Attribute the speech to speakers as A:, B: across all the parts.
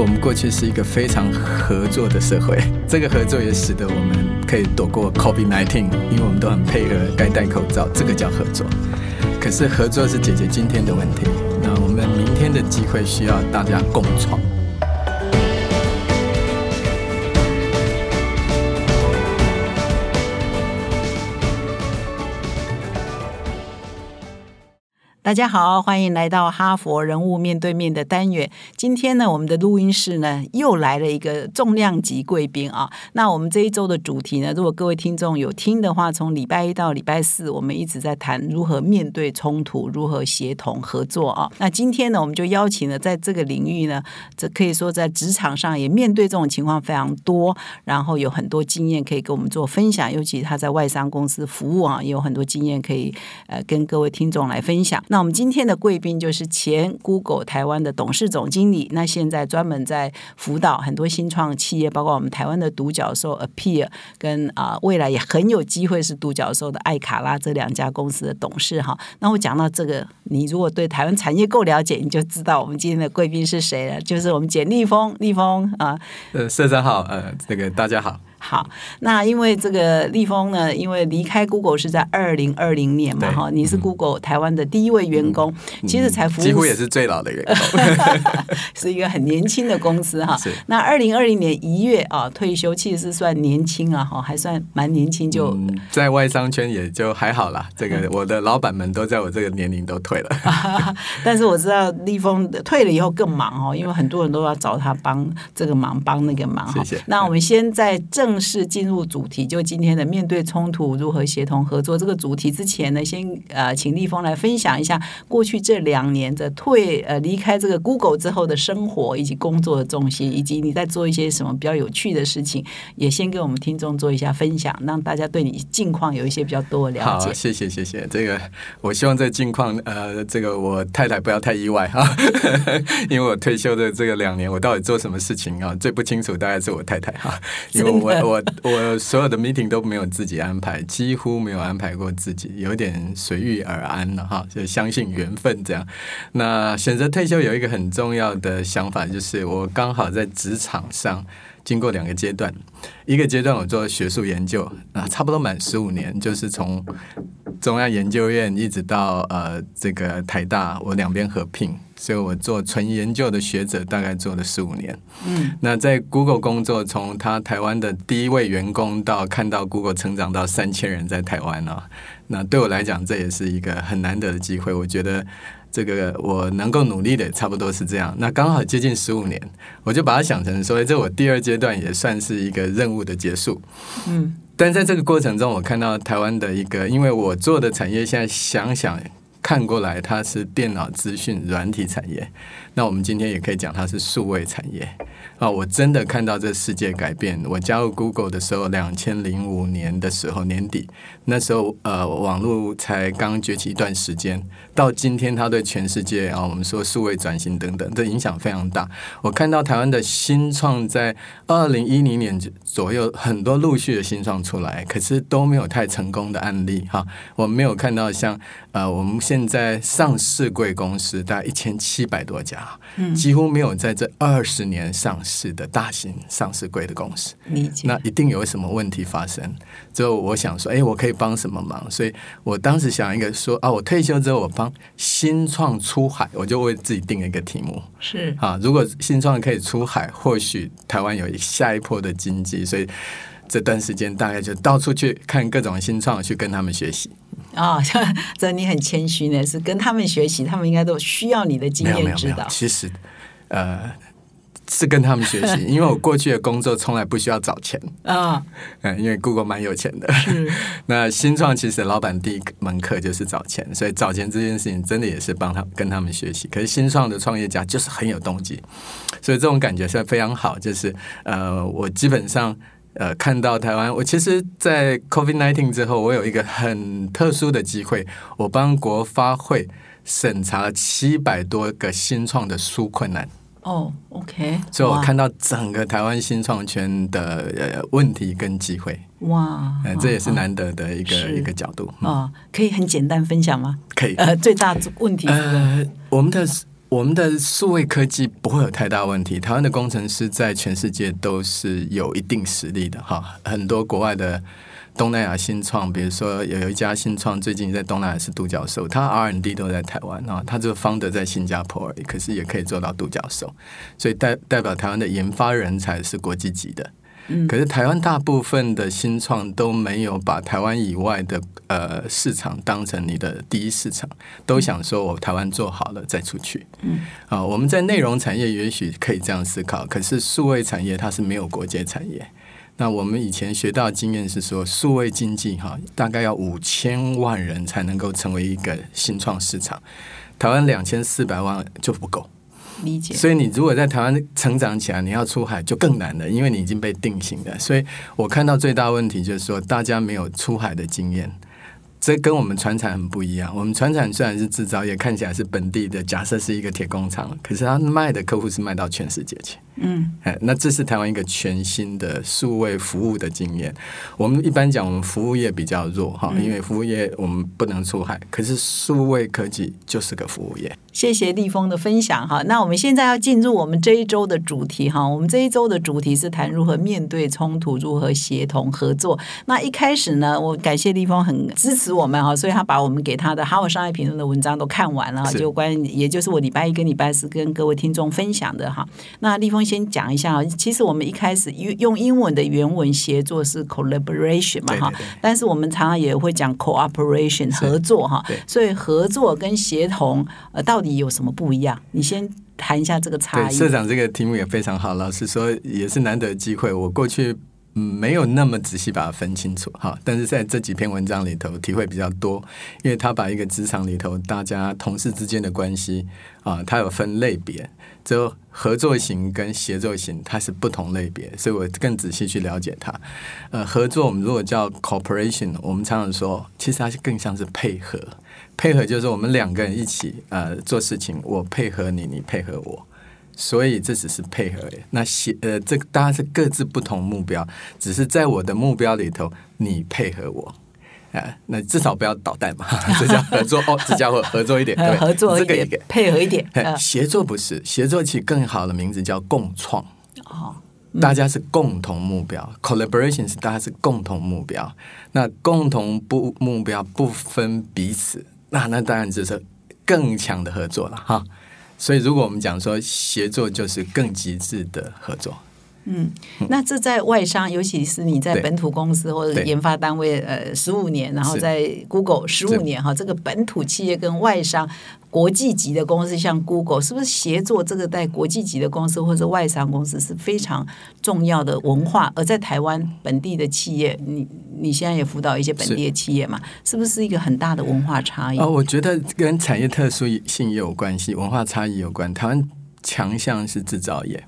A: 我们过去是一个非常合作的社会，这个合作也使得我们可以躲过 COVID-19，因为我们都很配合，该戴口罩，这个叫合作。可是合作是解决今天的问题，那我们明天的机会需要大家共创。
B: 大家好，欢迎来到哈佛人物面对面的单元。今天呢，我们的录音室呢又来了一个重量级贵宾啊。那我们这一周的主题呢，如果各位听众有听的话，从礼拜一到礼拜四，我们一直在谈如何面对冲突，如何协同合作啊。那今天呢，我们就邀请了在这个领域呢，这可以说在职场上也面对这种情况非常多，然后有很多经验可以跟我们做分享。尤其他在外商公司服务啊，也有很多经验可以呃跟各位听众来分享。那我们今天的贵宾就是前 Google 台湾的董事总经理，那现在专门在辅导很多新创企业，包括我们台湾的独角兽 Appear，跟啊未来也很有机会是独角兽的艾卡拉这两家公司的董事哈。那我讲到这个，你如果对台湾产业够了解，你就知道我们今天的贵宾是谁了，就是我们简立峰，立峰啊，
A: 呃，社长好，呃，这个大家好。
B: 好，那因为这个立峰呢，因为离开 Google 是在二零二零年嘛，哈，你是 Google 台湾的第一位员工，其实才服务
A: 几乎也是最老的员工，
B: 是一个很年轻的公司哈。那二零二零年一月啊退休，其实是算年轻啊，哈，还算蛮年轻，就
A: 在外商圈也就还好啦。这个我的老板们都在我这个年龄都退了，
B: 但是我知道立峰退了以后更忙哦，因为很多人都要找他帮这个忙，帮那个忙。
A: 谢谢。
B: 那我们先在正正式进入主题，就今天的面对冲突如何协同合作这个主题之前呢，先呃，请立峰来分享一下过去这两年的退呃离开这个 Google 之后的生活以及工作的重心，以及你在做一些什么比较有趣的事情，也先给我们听众做一下分享，让大家对你近况有一些比较多的了解。
A: 好，谢谢谢谢。这个我希望这近况呃，这个我太太不要太意外哈，因为我退休的这个两年，我到底做什么事情啊？最不清楚大概是我太太哈，因为我。我我所有的 meeting 都没有自己安排，几乎没有安排过自己，有点随遇而安了哈，就相信缘分这样。那选择退休有一个很重要的想法，就是我刚好在职场上经过两个阶段，一个阶段我做学术研究啊，差不多满十五年，就是从中央研究院一直到呃这个台大，我两边合并。所以我做纯研究的学者，大概做了十五年。嗯，那在 Google 工作，从他台湾的第一位员工到看到 Google 成长到三千人在台湾啊，那对我来讲，这也是一个很难得的机会。我觉得这个我能够努力的，差不多是这样。那刚好接近十五年，我就把它想成说，这我第二阶段也算是一个任务的结束。嗯，但在这个过程中，我看到台湾的一个，因为我做的产业，现在想想。看过来，它是电脑资讯软体产业。那我们今天也可以讲它是数位产业啊！我真的看到这世界改变。我加入 Google 的时候，两千零五年的时候年底，那时候呃网络才刚崛起一段时间。到今天，它对全世界啊，我们说数位转型等等，这影响非常大。我看到台湾的新创在二零一零年左右，很多陆续的新创出来，可是都没有太成功的案例哈。我没有看到像呃我们现在上市贵公司大概一千七百多家。几乎没有在这二十年上市的大型上市贵的公司，那一定有什么问题发生。之后我想说，哎，我可以帮什么忙？所以我当时想一个说啊，我退休之后我帮新创出海，我就为自己定了一个题目
B: 是
A: 啊，如果新创可以出海，或许台湾有下一波的经济。所以这段时间大概就到处去看各种新创，去跟他们学习。
B: 啊，这你很谦虚呢，是跟他们学习，他们应该都需要你的经验指导。
A: 其实，呃，是跟他们学习，因为我过去的工作从来不需要找钱啊，嗯，因为 Google 蛮有钱的。那新创其实老板第一门课就是找钱，所以找钱这件事情真的也是帮他跟他们学习。可是新创的创业家就是很有动机，所以这种感觉是非常好。就是呃，我基本上。呃，看到台湾，我其实，在 COVID nineteen 之后，我有一个很特殊的机会，我帮国发会审查了七百多个新创的书困难。
B: 哦，OK，
A: 所以我看到整个台湾新创圈的呃问题跟机会。哇，这也是难得的一个一个角度。
B: 啊，可以很简单分享吗？
A: 可以。
B: 呃，最大问题呃，
A: 我们的我们的数位科技不会有太大问题。台湾的工程师在全世界都是有一定实力的哈。很多国外的东南亚新创，比如说有一家新创最近在东南亚是独角兽，他 R&D 都在台湾啊，他这个方德在新加坡而已，可是也可以做到独角兽，所以代代表台湾的研发人才是国际级的。可是台湾大部分的新创都没有把台湾以外的呃市场当成你的第一市场，都想说我台湾做好了再出去。嗯，啊，我们在内容产业也许可以这样思考，可是数位产业它是没有国界产业。那我们以前学到经验是说，数位经济哈，大概要五千万人才能够成为一个新创市场，台湾两千四百万就不够。
B: 理解，
A: 所以你如果在台湾成长起来，你要出海就更难了，因为你已经被定型了。所以我看到最大问题就是说，大家没有出海的经验。这跟我们船厂很不一样。我们船厂虽然是制造业，看起来是本地的，假设是一个铁工厂，可是他卖的客户是卖到全世界去。嗯，哎，那这是台湾一个全新的数位服务的经验。我们一般讲，我们服务业比较弱哈，因为服务业我们不能出海，可是数位科技就是个服务业。
B: 谢谢立峰的分享哈。那我们现在要进入我们这一周的主题哈。我们这一周的主题是谈如何面对冲突，如何协同合作。那一开始呢，我感谢立峰很支持我们哈，所以他把我们给他的《哈佛商业评论》的文章都看完了，就关也就是我礼拜一跟礼拜四跟各位听众分享的哈。那立峰先讲一下啊，其实我们一开始用用英文的原文协作是 collaboration 嘛哈，但是我们常常也会讲 cooperation 合作哈。所以合作跟协同呃到。底有什么不一样？你先谈一下这个差异。
A: 社长这个题目也非常好，老实说也是难得机会。我过去没有那么仔细把它分清楚哈，但是在这几篇文章里头体会比较多，因为他把一个职场里头大家同事之间的关系啊，他有分类别，就合作型跟协作型，它是不同类别，所以我更仔细去了解它。呃，合作我们如果叫 cooperation，我们常常说，其实它是更像是配合。配合就是我们两个人一起呃做事情，我配合你，你配合我，所以这只是配合。那协呃，这当然是各自不同目标，只是在我的目标里头，你配合我，啊，那至少不要捣蛋嘛，这叫合作哦，这叫合作一点，对，
B: 合作
A: 这个一点
B: 配合一点，
A: 协作不是协作，起更好的名字叫共创哦。大家是共同目标，collaboration 是大家是共同目标，那共同不目标不分彼此。那那当然就是更强的合作了哈，所以如果我们讲说协作就是更极致的合作。
B: 嗯，那这在外商，尤其是你在本土公司或者研发单位，呃，十五年，然后在 Google 十五年哈，这个本土企业跟外商国际级的公司，像 Google，是不是协作这个在国际级的公司或者外商公司是非常重要的文化？而在台湾本地的企业，你你现在也辅导一些本地的企业嘛，是不是一个很大的文化差异？
A: 哦，我觉得跟产业特殊性也有关系，文化差异有关。台湾强项是制造业。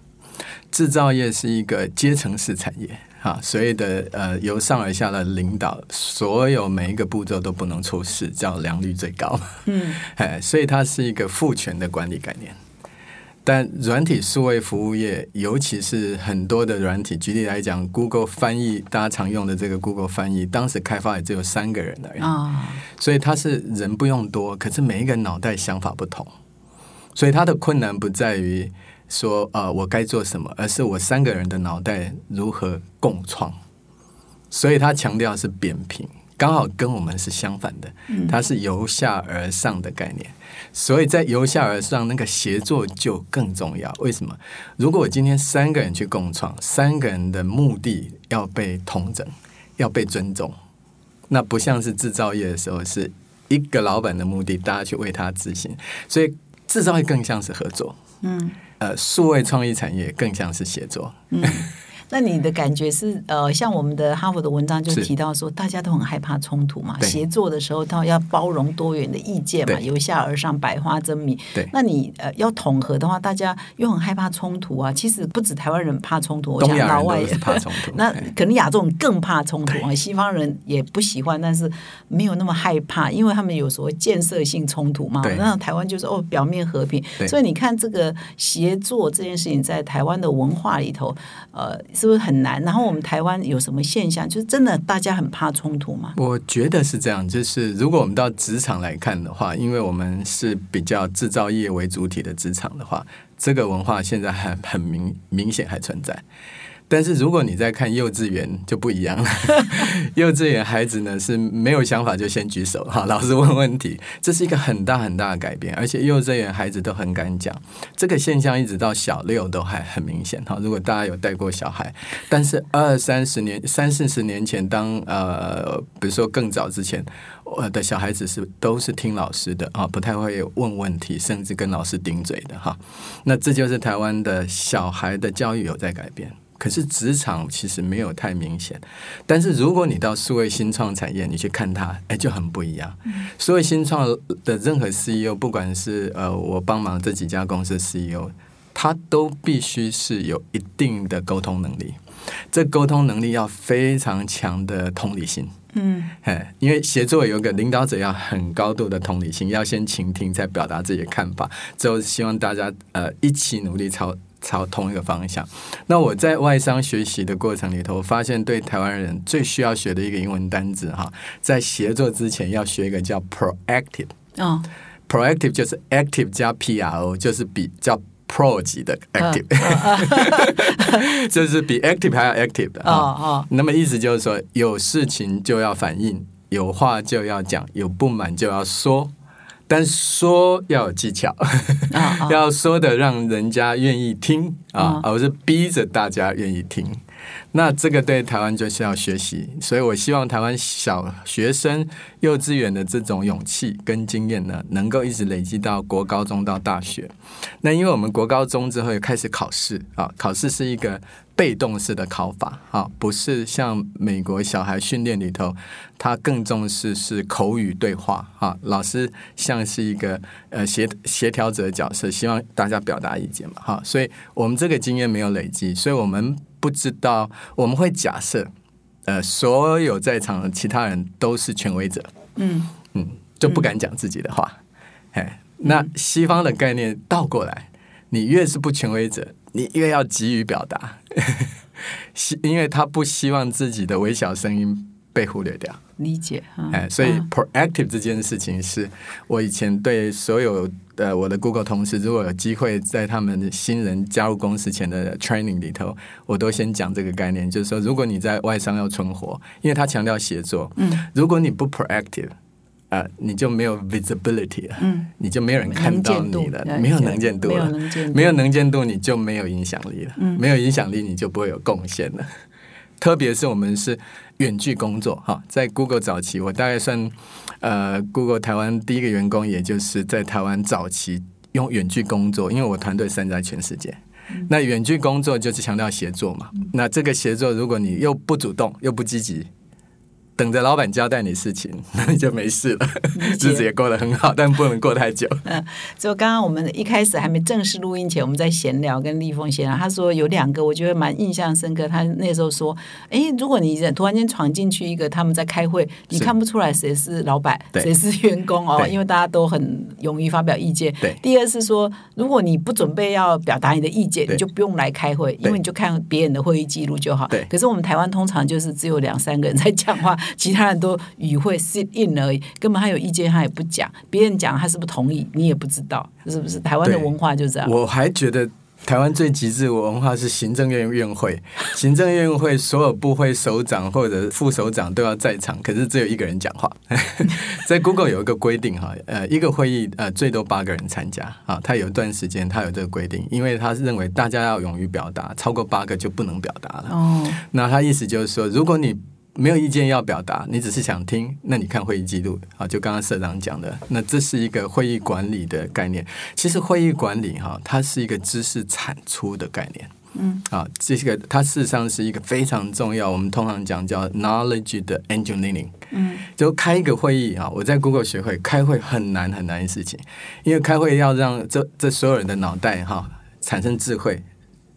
A: 制造业是一个阶层式产业，哈，所以的呃由上而下的领导，所有每一个步骤都不能出事，叫良率最高。嗯，哎，所以它是一个父权的管理概念。但软体数位服务业，尤其是很多的软体，举例来讲，Google 翻译大家常用的这个 Google 翻译，当时开发也只有三个人而已啊，所以它是人不用多，可是每一个脑袋想法不同，所以它的困难不在于。说呃，我该做什么？而是我三个人的脑袋如何共创？所以他强调是扁平，刚好跟我们是相反的。它是由下而上的概念，所以在由下而上那个协作就更重要。为什么？如果我今天三个人去共创，三个人的目的要被同整，要被尊重，那不像是制造业的时候，是一个老板的目的，大家去为他执行。所以制造业更像是合作。嗯。呃，数位创意产业更像是写作。
B: 那你的感觉是，呃，像我们的哈佛的文章就提到说，大家都很害怕冲突嘛，协作的时候，他要包容多元的意见嘛，由下而上，百花争鸣。
A: 对，
B: 那你呃要统合的话，大家又很害怕冲突啊。其实不止台湾人怕冲突，我想老外
A: 也怕冲突。
B: 那可能亚洲人更怕冲突啊，西方人也不喜欢，但是没有那么害怕，因为他们有所谓建设性冲突嘛。那台湾就是哦，表面和平。所以你看这个协作这件事情，在台湾的文化里头，呃。是不是很难？然后我们台湾有什么现象？就是真的大家很怕冲突吗？
A: 我觉得是这样，就是如果我们到职场来看的话，因为我们是比较制造业为主体的职场的话，这个文化现在还很明明显还存在。但是如果你在看幼稚园就不一样了，幼稚园孩子呢是没有想法就先举手哈，老师问问题，这是一个很大很大的改变，而且幼稚园孩子都很敢讲，这个现象一直到小六都还很明显哈。如果大家有带过小孩，但是二三十年、三四十年前，当呃，比如说更早之前，我的小孩子是都是听老师的啊，不太会问问题，甚至跟老师顶嘴的哈。那这就是台湾的小孩的教育有在改变。可是职场其实没有太明显，但是如果你到数位新创产业，你去看它，哎，就很不一样。数位新创的任何 CEO，不管是呃我帮忙这几家公司 CEO，他都必须是有一定的沟通能力。这沟通能力要非常强的同理心。嗯，哎，因为协作有个领导者要很高度的同理心，要先倾听，再表达自己的看法，之后希望大家呃一起努力朝。朝同一个方向。那我在外商学习的过程里头，发现对台湾人最需要学的一个英文单字哈，在协作之前要学一个叫 proactive。哦，proactive 就是 active 加 pro，就是比较 pro 级的 active，就是比 active 还要 active 的。哦哦，那么意思就是说，有事情就要反应，有话就要讲，有不满就要说。但说要有技巧，要说的让人家愿意听啊，而不是逼着大家愿意听。那这个对台湾就是要学习，所以我希望台湾小学生、幼稚园的这种勇气跟经验呢，能够一直累积到国高中到大学。那因为我们国高中之后开始考试啊，考试是一个被动式的考法哈，不是像美国小孩训练里头，他更重视是口语对话哈，老师像是一个呃协协调者角色，希望大家表达意见嘛哈，所以我们这个经验没有累积，所以我们。不知道我们会假设，呃，所有在场的其他人都是权威者，嗯嗯，就不敢讲自己的话。哎，那西方的概念倒过来，你越是不权威者，你越要急于表达，希因为他不希望自己的微小声音被忽略掉。
B: 理解，
A: 哎，所以 proactive 这件事情是我以前对所有。的，我的 Google 同事如果有机会在他们新人加入公司前的 training 里头，我都先讲这个概念，就是说，如果你在外商要存活，因为他强调协作，嗯，如果你不 proactive，啊，你就没有 visibility 了，嗯，你就没有人看到你了，没有能见度了，没有能见度，你就没有影响力了，嗯，没有影响力，你就不会有贡献了。特别是我们是远距工作，哈，在 Google 早期，我大概算。呃，Google 台湾第一个员工，也就是在台湾早期用远距工作，因为我团队散在全世界。那远距工作就是强调协作嘛。那这个协作，如果你又不主动，又不积极。等着老板交代你事情，那你就没事了，日子也过得很好，但不能过太久。
B: 嗯，就刚刚我们一开始还没正式录音前，我们在闲聊，跟立峰闲聊，他说有两个，我觉得蛮印象深刻。他那时候说，哎，如果你突然间闯进去一个他们在开会，你看不出来谁是老板，谁是员工哦，因为大家都很勇于发表意见。
A: 对。
B: 第二是说，如果你不准备要表达你的意见，你就不用来开会，因为你就看别人的会议记录就好。
A: 对。
B: 可是我们台湾通常就是只有两三个人在讲话。其他人都语会 sit in 而已，根本他有意见他也不讲，别人讲他是不同意，你也不知道是不是？台湾的文化就这样。
A: 我还觉得台湾最极致文化是行政院院会，行政院会所有部会首长或者副首长都要在场，可是只有一个人讲话。在 Google 有一个规定哈，呃，一个会议呃最多八个人参加啊，他有一段时间他有这个规定，因为他是认为大家要勇于表达，超过八个就不能表达了。哦，那他意思就是说，如果你没有意见要表达，你只是想听，那你看会议记录啊，就刚刚社长讲的，那这是一个会议管理的概念。其实会议管理哈，它是一个知识产出的概念。嗯，啊，这个它事实上是一个非常重要，我们通常讲叫 knowledge 的 engineering。嗯，就开一个会议啊，我在 Google 学会开会很难很难的事情，因为开会要让这这所有人的脑袋哈产生智慧，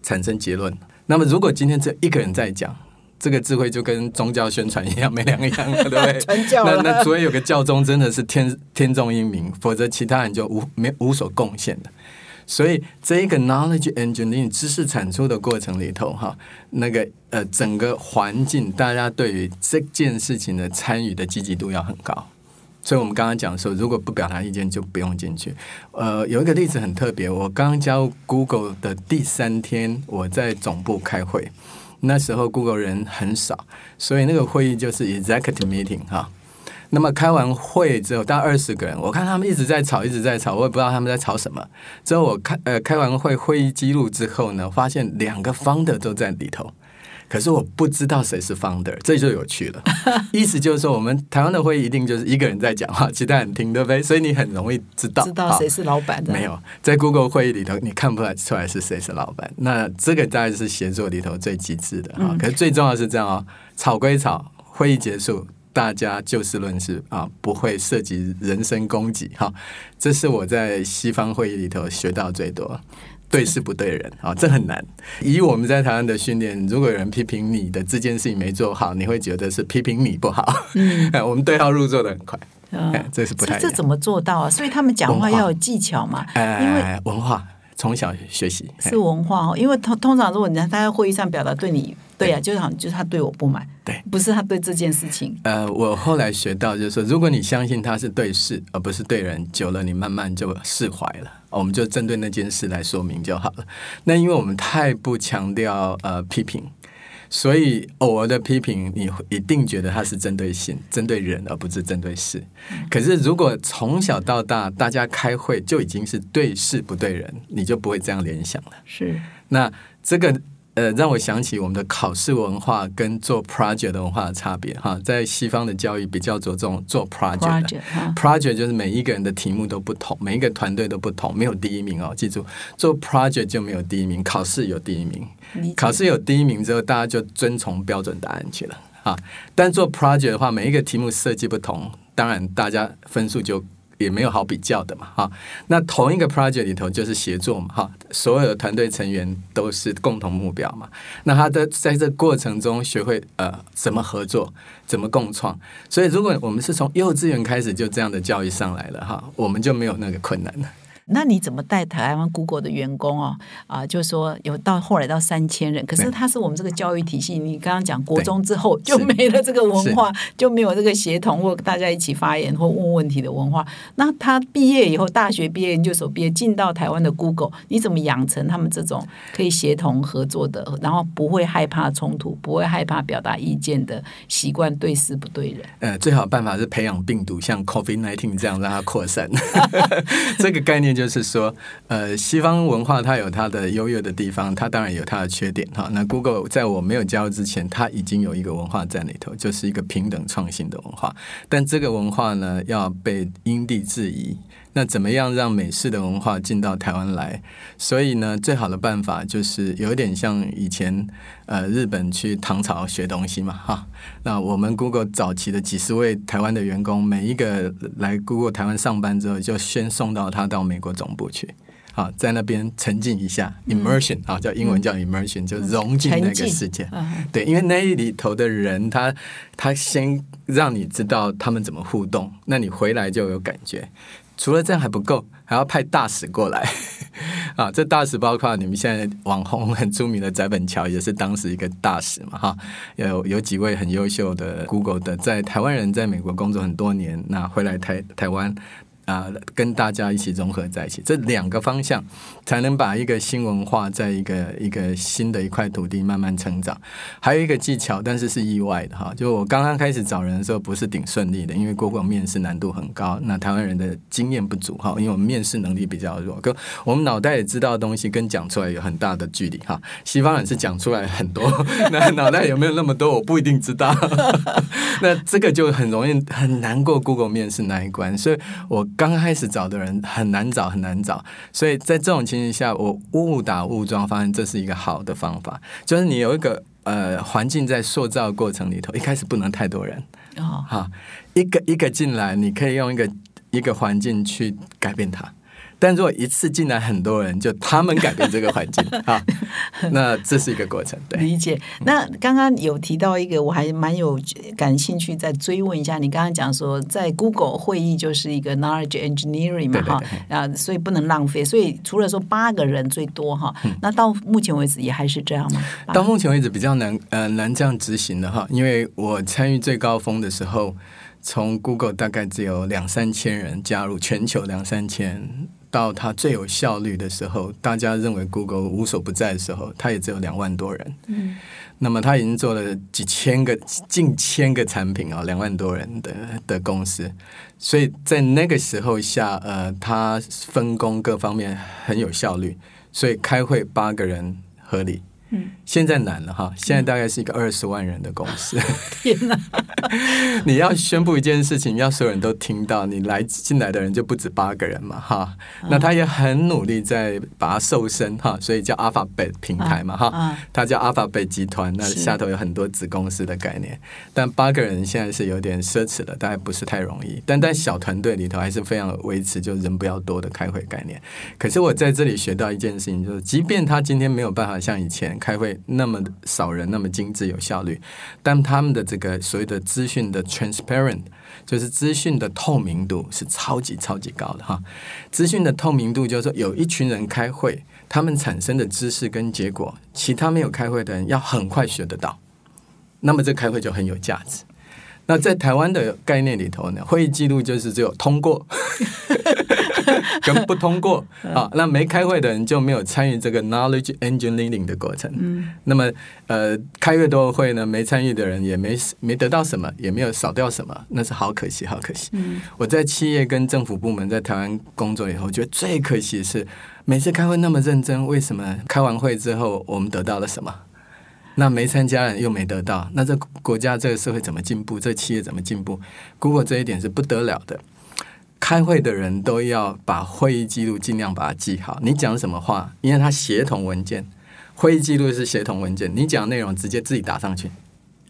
A: 产生结论。那么如果今天这一个人在讲。这个智慧就跟宗教宣传一样，没两样，对不对？那那除非有个教宗真的是天天纵英明，否则其他人就无没无所贡献的。所以这一个 knowledge engineering 知识产出的过程里头，哈，那个呃整个环境，大家对于这件事情的参与的积极度要很高。所以我们刚刚讲说，如果不表达意见就不用进去。呃，有一个例子很特别，我刚加入 Google 的第三天，我在总部开会，那时候 Google 人很少，所以那个会议就是 executive meeting 哈。那么开完会之后，大概二十个人，我看他们一直在吵，一直在吵，我也不知道他们在吵什么。之后我开呃开完会会议记录之后呢，发现两个方的都在里头。可是我不知道谁是 founder，这就有趣了。意思就是说，我们台湾的会议一定就是一个人在讲话，其他人听，对不对？所以你很容易知道
B: 知道谁是老板的。
A: 没有在 Google 会议里头，你看不出来是谁是老板。那这个大概是协作里头最极致的哈。可是最重要是这样哦，吵归吵，会议结束，大家就事论事啊，不会涉及人身攻击哈。这是我在西方会议里头学到最多。对事不对人啊，这很难。以我们在台湾的训练，如果有人批评你的这件事情没做好，你会觉得是批评你不好。嗯，我们对号入座的很快。嗯，这是不太。
B: 这怎么做到啊？所以他们讲话要有技巧嘛。因为
A: 文化从小学习
B: 是文化哦。因为通通常如果你在他在会议上表达对你。对呀，就是好像就是他对我不满，
A: 对，
B: 不是他对这件事情。
A: 呃，我后来学到就是说，如果你相信他是对事而不是对人，久了你慢慢就释怀了。我们就针对那件事来说明就好了。那因为我们太不强调呃批评，所以偶尔的批评你一定觉得他是针对性、针对人而不是针对事。可是如果从小到大大家开会就已经是对事不对人，你就不会这样联想了。
B: 是，
A: 那这个。呃，让我想起我们的考试文化跟做 project 的文化的差别哈。在西方的教育比较着重做 project，project 就是每一个人的题目都不同，每一个团队都不同，没有第一名哦。记住，做 project 就没有第一名，考试有第一名。考试有第一名之后，大家就遵从标准答案去了啊。但做 project 的话，每一个题目设计不同，当然大家分数就。也没有好比较的嘛，哈。那同一个 project 里头就是协作嘛，哈。所有的团队成员都是共同目标嘛。那他的在这过程中学会呃怎么合作，怎么共创。所以如果我们是从幼稚园开始就这样的教育上来了，哈，我们就没有那个困难了。
B: 那你怎么带台湾 Google 的员工哦？啊，就说有到后来到三千人，可是他是我们这个教育体系，你刚刚讲国中之后就没了这个文化，就没有这个协同或大家一起发言或问问题的文化。那他毕业以后，大学毕业、研究所毕业，进到台湾的 Google，你怎么养成他们这种可以协同合作的，然后不会害怕冲突，不会害怕表达意见的习惯，对事不对人？
A: 呃，最好办法是培养病毒，像 COVID nineteen 这样让它扩散。这个概念。就是说，呃，西方文化它有它的优越的地方，它当然有它的缺点哈。那 Google 在我没有加入之前，它已经有一个文化在里头，就是一个平等创新的文化。但这个文化呢，要被因地制宜。那怎么样让美式的文化进到台湾来？所以呢，最好的办法就是有点像以前呃日本去唐朝学东西嘛，哈。那我们 Google 早期的几十位台湾的员工，每一个来 Google 台湾上班之后，就先送到他到美国总部去，好，在那边沉浸一下，immersion 啊，叫英文叫 immersion，就融进那个世界。对，因为那里头的人，他他先让你知道他们怎么互动，那你回来就有感觉。除了这样还不够，还要派大使过来 啊！这大使包括你们现在网红很著名的翟本桥，也是当时一个大使嘛，哈。有有几位很优秀的 Google 的，在台湾人在美国工作很多年，那回来台台湾。啊，跟大家一起融合在一起，这两个方向才能把一个新文化在一个一个新的一块土地慢慢成长。还有一个技巧，但是是意外的哈，就我刚刚开始找人的时候，不是挺顺利的，因为过往面试难度很高，那台湾人的经验不足哈，因为我们面试能力比较弱，跟我们脑袋也知道的东西跟讲出来有很大的距离哈。西方人是讲出来很多，那脑袋有没有那么多，我不一定知道。那这个就很容易很难过 Google 面试那一关，所以我。刚开始找的人很难找，很难找，所以在这种情形下，我误打误撞发现这是一个好的方法，就是你有一个呃环境在塑造过程里头，一开始不能太多人哦，哈，一个一个进来，你可以用一个一个环境去改变它。但如果一次进来很多人，就他们改变这个环境 啊，那这是一个过程。对，
B: 理解。那刚刚有提到一个，我还蛮有感兴趣，再追问一下。你刚刚讲说，在 Google 会议就是一个 knowledge engineering 嘛，哈啊，所以不能浪费。所以除了说八个人最多哈，那到目前为止也还是这样吗？
A: 到目前为止比较难呃难这样执行的哈，因为我参与最高峰的时候。从 Google 大概只有两三千人加入，全球两三千，到它最有效率的时候，大家认为 Google 无所不在的时候，它也只有两万多人。嗯，那么它已经做了几千个、近千个产品啊，两万多人的的公司，所以在那个时候下，呃，它分工各方面很有效率，所以开会八个人合理。现在难了哈，现在大概是一个二十万人的公司。
B: 天哪！
A: 你要宣布一件事情，要所有人都听到，你来进来的人就不止八个人嘛哈。那他也很努力在把它瘦身哈，所以叫 Alphabet 平台嘛哈。他叫 Alphabet 集团，那下头有很多子公司的概念。但八个人现在是有点奢侈了，大概不是太容易。但在小团队里头还是非常维持就人不要多的开会概念。可是我在这里学到一件事情，就是即便他今天没有办法像以前。开会那么少人，那么精致有效率，但他们的这个所谓的资讯的 transparent，就是资讯的透明度是超级超级高的哈。资讯的透明度就是说，有一群人开会，他们产生的知识跟结果，其他没有开会的人要很快学得到，那么这开会就很有价值。那在台湾的概念里头呢，会议记录就是只有通过。跟不通过啊，那没开会的人就没有参与这个 knowledge engineering 的过程。嗯，那么呃，开越多会呢，没参与的人也没没得到什么，也没有少掉什么，那是好可惜，好可惜。嗯，我在企业跟政府部门在台湾工作以后，觉得最可惜的是每次开会那么认真，为什么开完会之后我们得到了什么？那没参加人又没得到，那这国家这个社会怎么进步？这企业怎么进步？Google 这一点是不得了的。开会的人都要把会议记录尽量把它记好。你讲什么话，因为它协同文件，会议记录是协同文件，你讲内容直接自己打上去。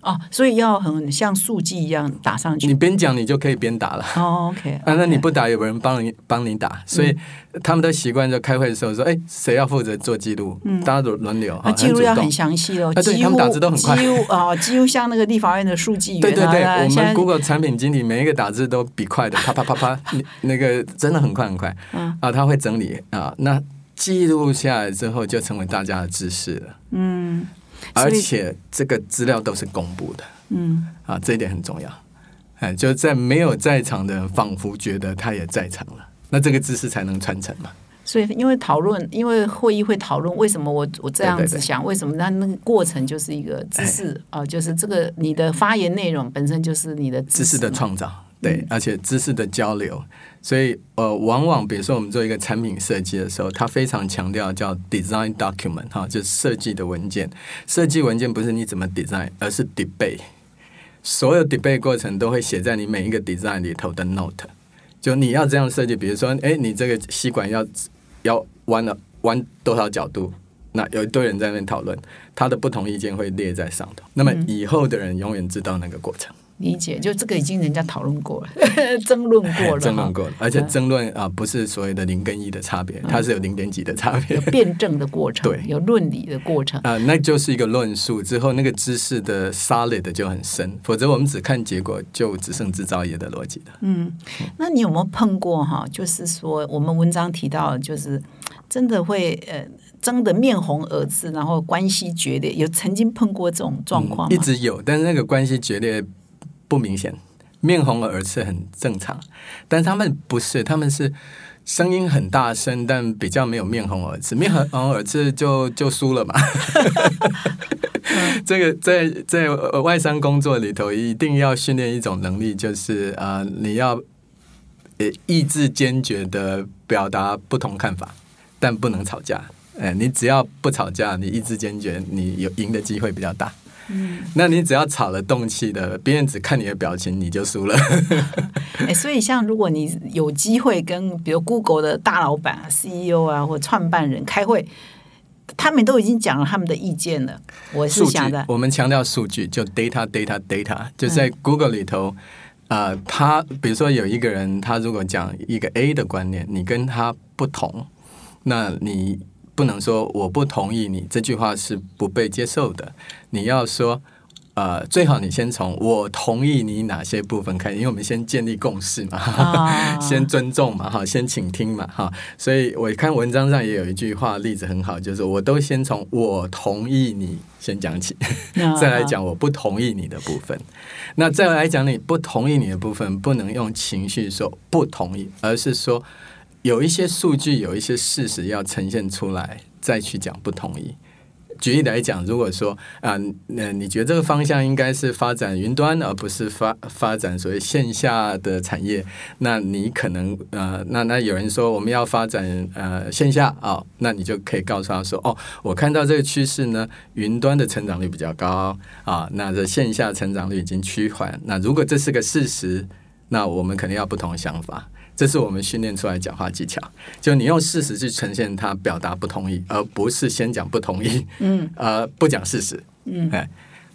B: 哦，所以要很像速记一样打上去。
A: 你边讲你就可以边打了。
B: 哦，OK。
A: 啊，那你不打，有人帮你帮你打，所以他们都习惯就开会的时候说：“哎，谁要负责做记录？”嗯，大家都轮流。
B: 啊，记录要很详细哦。
A: 啊，对他们打字都很快。
B: 几乎啊，几乎像那个立法院的书记员。
A: 对对对，我们 Google 产品经理每一个打字都比快的，啪啪啪啪，那个真的很快很快。嗯。啊，他会整理啊，那记录下来之后就成为大家的知识了。嗯。而且这个资料都是公布的，嗯，啊，这一点很重要，哎，就在没有在场的仿佛觉得他也在场了，那这个知识才能传承嘛。
B: 所以，因为讨论，因为会议会讨论为什么我我这样子想，为什么那那个过程就是一个知识啊，就是这个你的发言内容本身就是你的
A: 知识。的创造。对，而且知识的交流，所以呃，往往比如说我们做一个产品设计的时候，它非常强调叫 design document 哈，就是设计的文件。设计文件不是你怎么 design，而是 debate。所有 debate 过程都会写在你每一个 design 里头的 note。就你要这样设计，比如说，哎，你这个吸管要要弯了，弯多少角度？那有一堆人在那边讨论，他的不同意见会列在上头。那么以后的人永远知道那个过程。
B: 理解，就这个已经人家讨论过了，争论过了，
A: 争论过了，而且争论啊，不是所谓的零跟一的差别，它是有零点几的差别，
B: 辩证的过程，
A: 对，
B: 有论理的过程。
A: 啊，那就是一个论述之后，那个知识的 solid 就很深，否则我们只看结果，就只剩制造业的逻辑了。
B: 嗯，那你有没有碰过哈？就是说，我们文章提到，就是真的会呃争得面红耳赤，然后关系决裂，有曾经碰过这种状况
A: 一直有，但是那个关系决裂。不明显，面红耳赤很正常，但他们不是，他们是声音很大声，但比较没有面红耳赤，面红耳赤就 就输了嘛。这个在在外商工作里头，一定要训练一种能力，就是啊，你要呃意志坚决的表达不同看法，但不能吵架。哎，你只要不吵架，你意志坚决，你有赢的机会比较大。嗯，那你只要吵了动气的，别人只看你的表情，你就输了。
B: 哎，所以像如果你有机会跟比如 Google 的大老板啊、CEO 啊，或创办人开会，他们都已经讲了他们的意见了。我是想的，
A: 我们强调数据，就 data data data，就在 Google 里头啊，他比如说有一个人，他如果讲一个 A 的观念，你跟他不同，那你不能说我不同意你这句话是不被接受的，你要说。呃，最好你先从我同意你哪些部分开始，因为我们先建立共识嘛，先尊重嘛，哈，先倾听嘛，哈。所以我看文章上也有一句话例子很好，就是我都先从我同意你先讲起，再来讲我不同意你的部分。那再来讲你不同意你的部分，不能用情绪说不同意，而是说有一些数据、有一些事实要呈现出来，再去讲不同意。举例来讲，如果说啊，那你觉得这个方向应该是发展云端，而不是发发展所谓线下的产业，那你可能呃，那那有人说我们要发展呃线下啊，那你就可以告诉他说，哦，我看到这个趋势呢，云端的成长率比较高啊，那这线下成长率已经趋缓。那如果这是个事实，那我们肯定要不同想法。这是我们训练出来讲话技巧，就你用事实去呈现他表达不同意，而不是先讲不同意，嗯，呃，不讲事实，嗯，哎，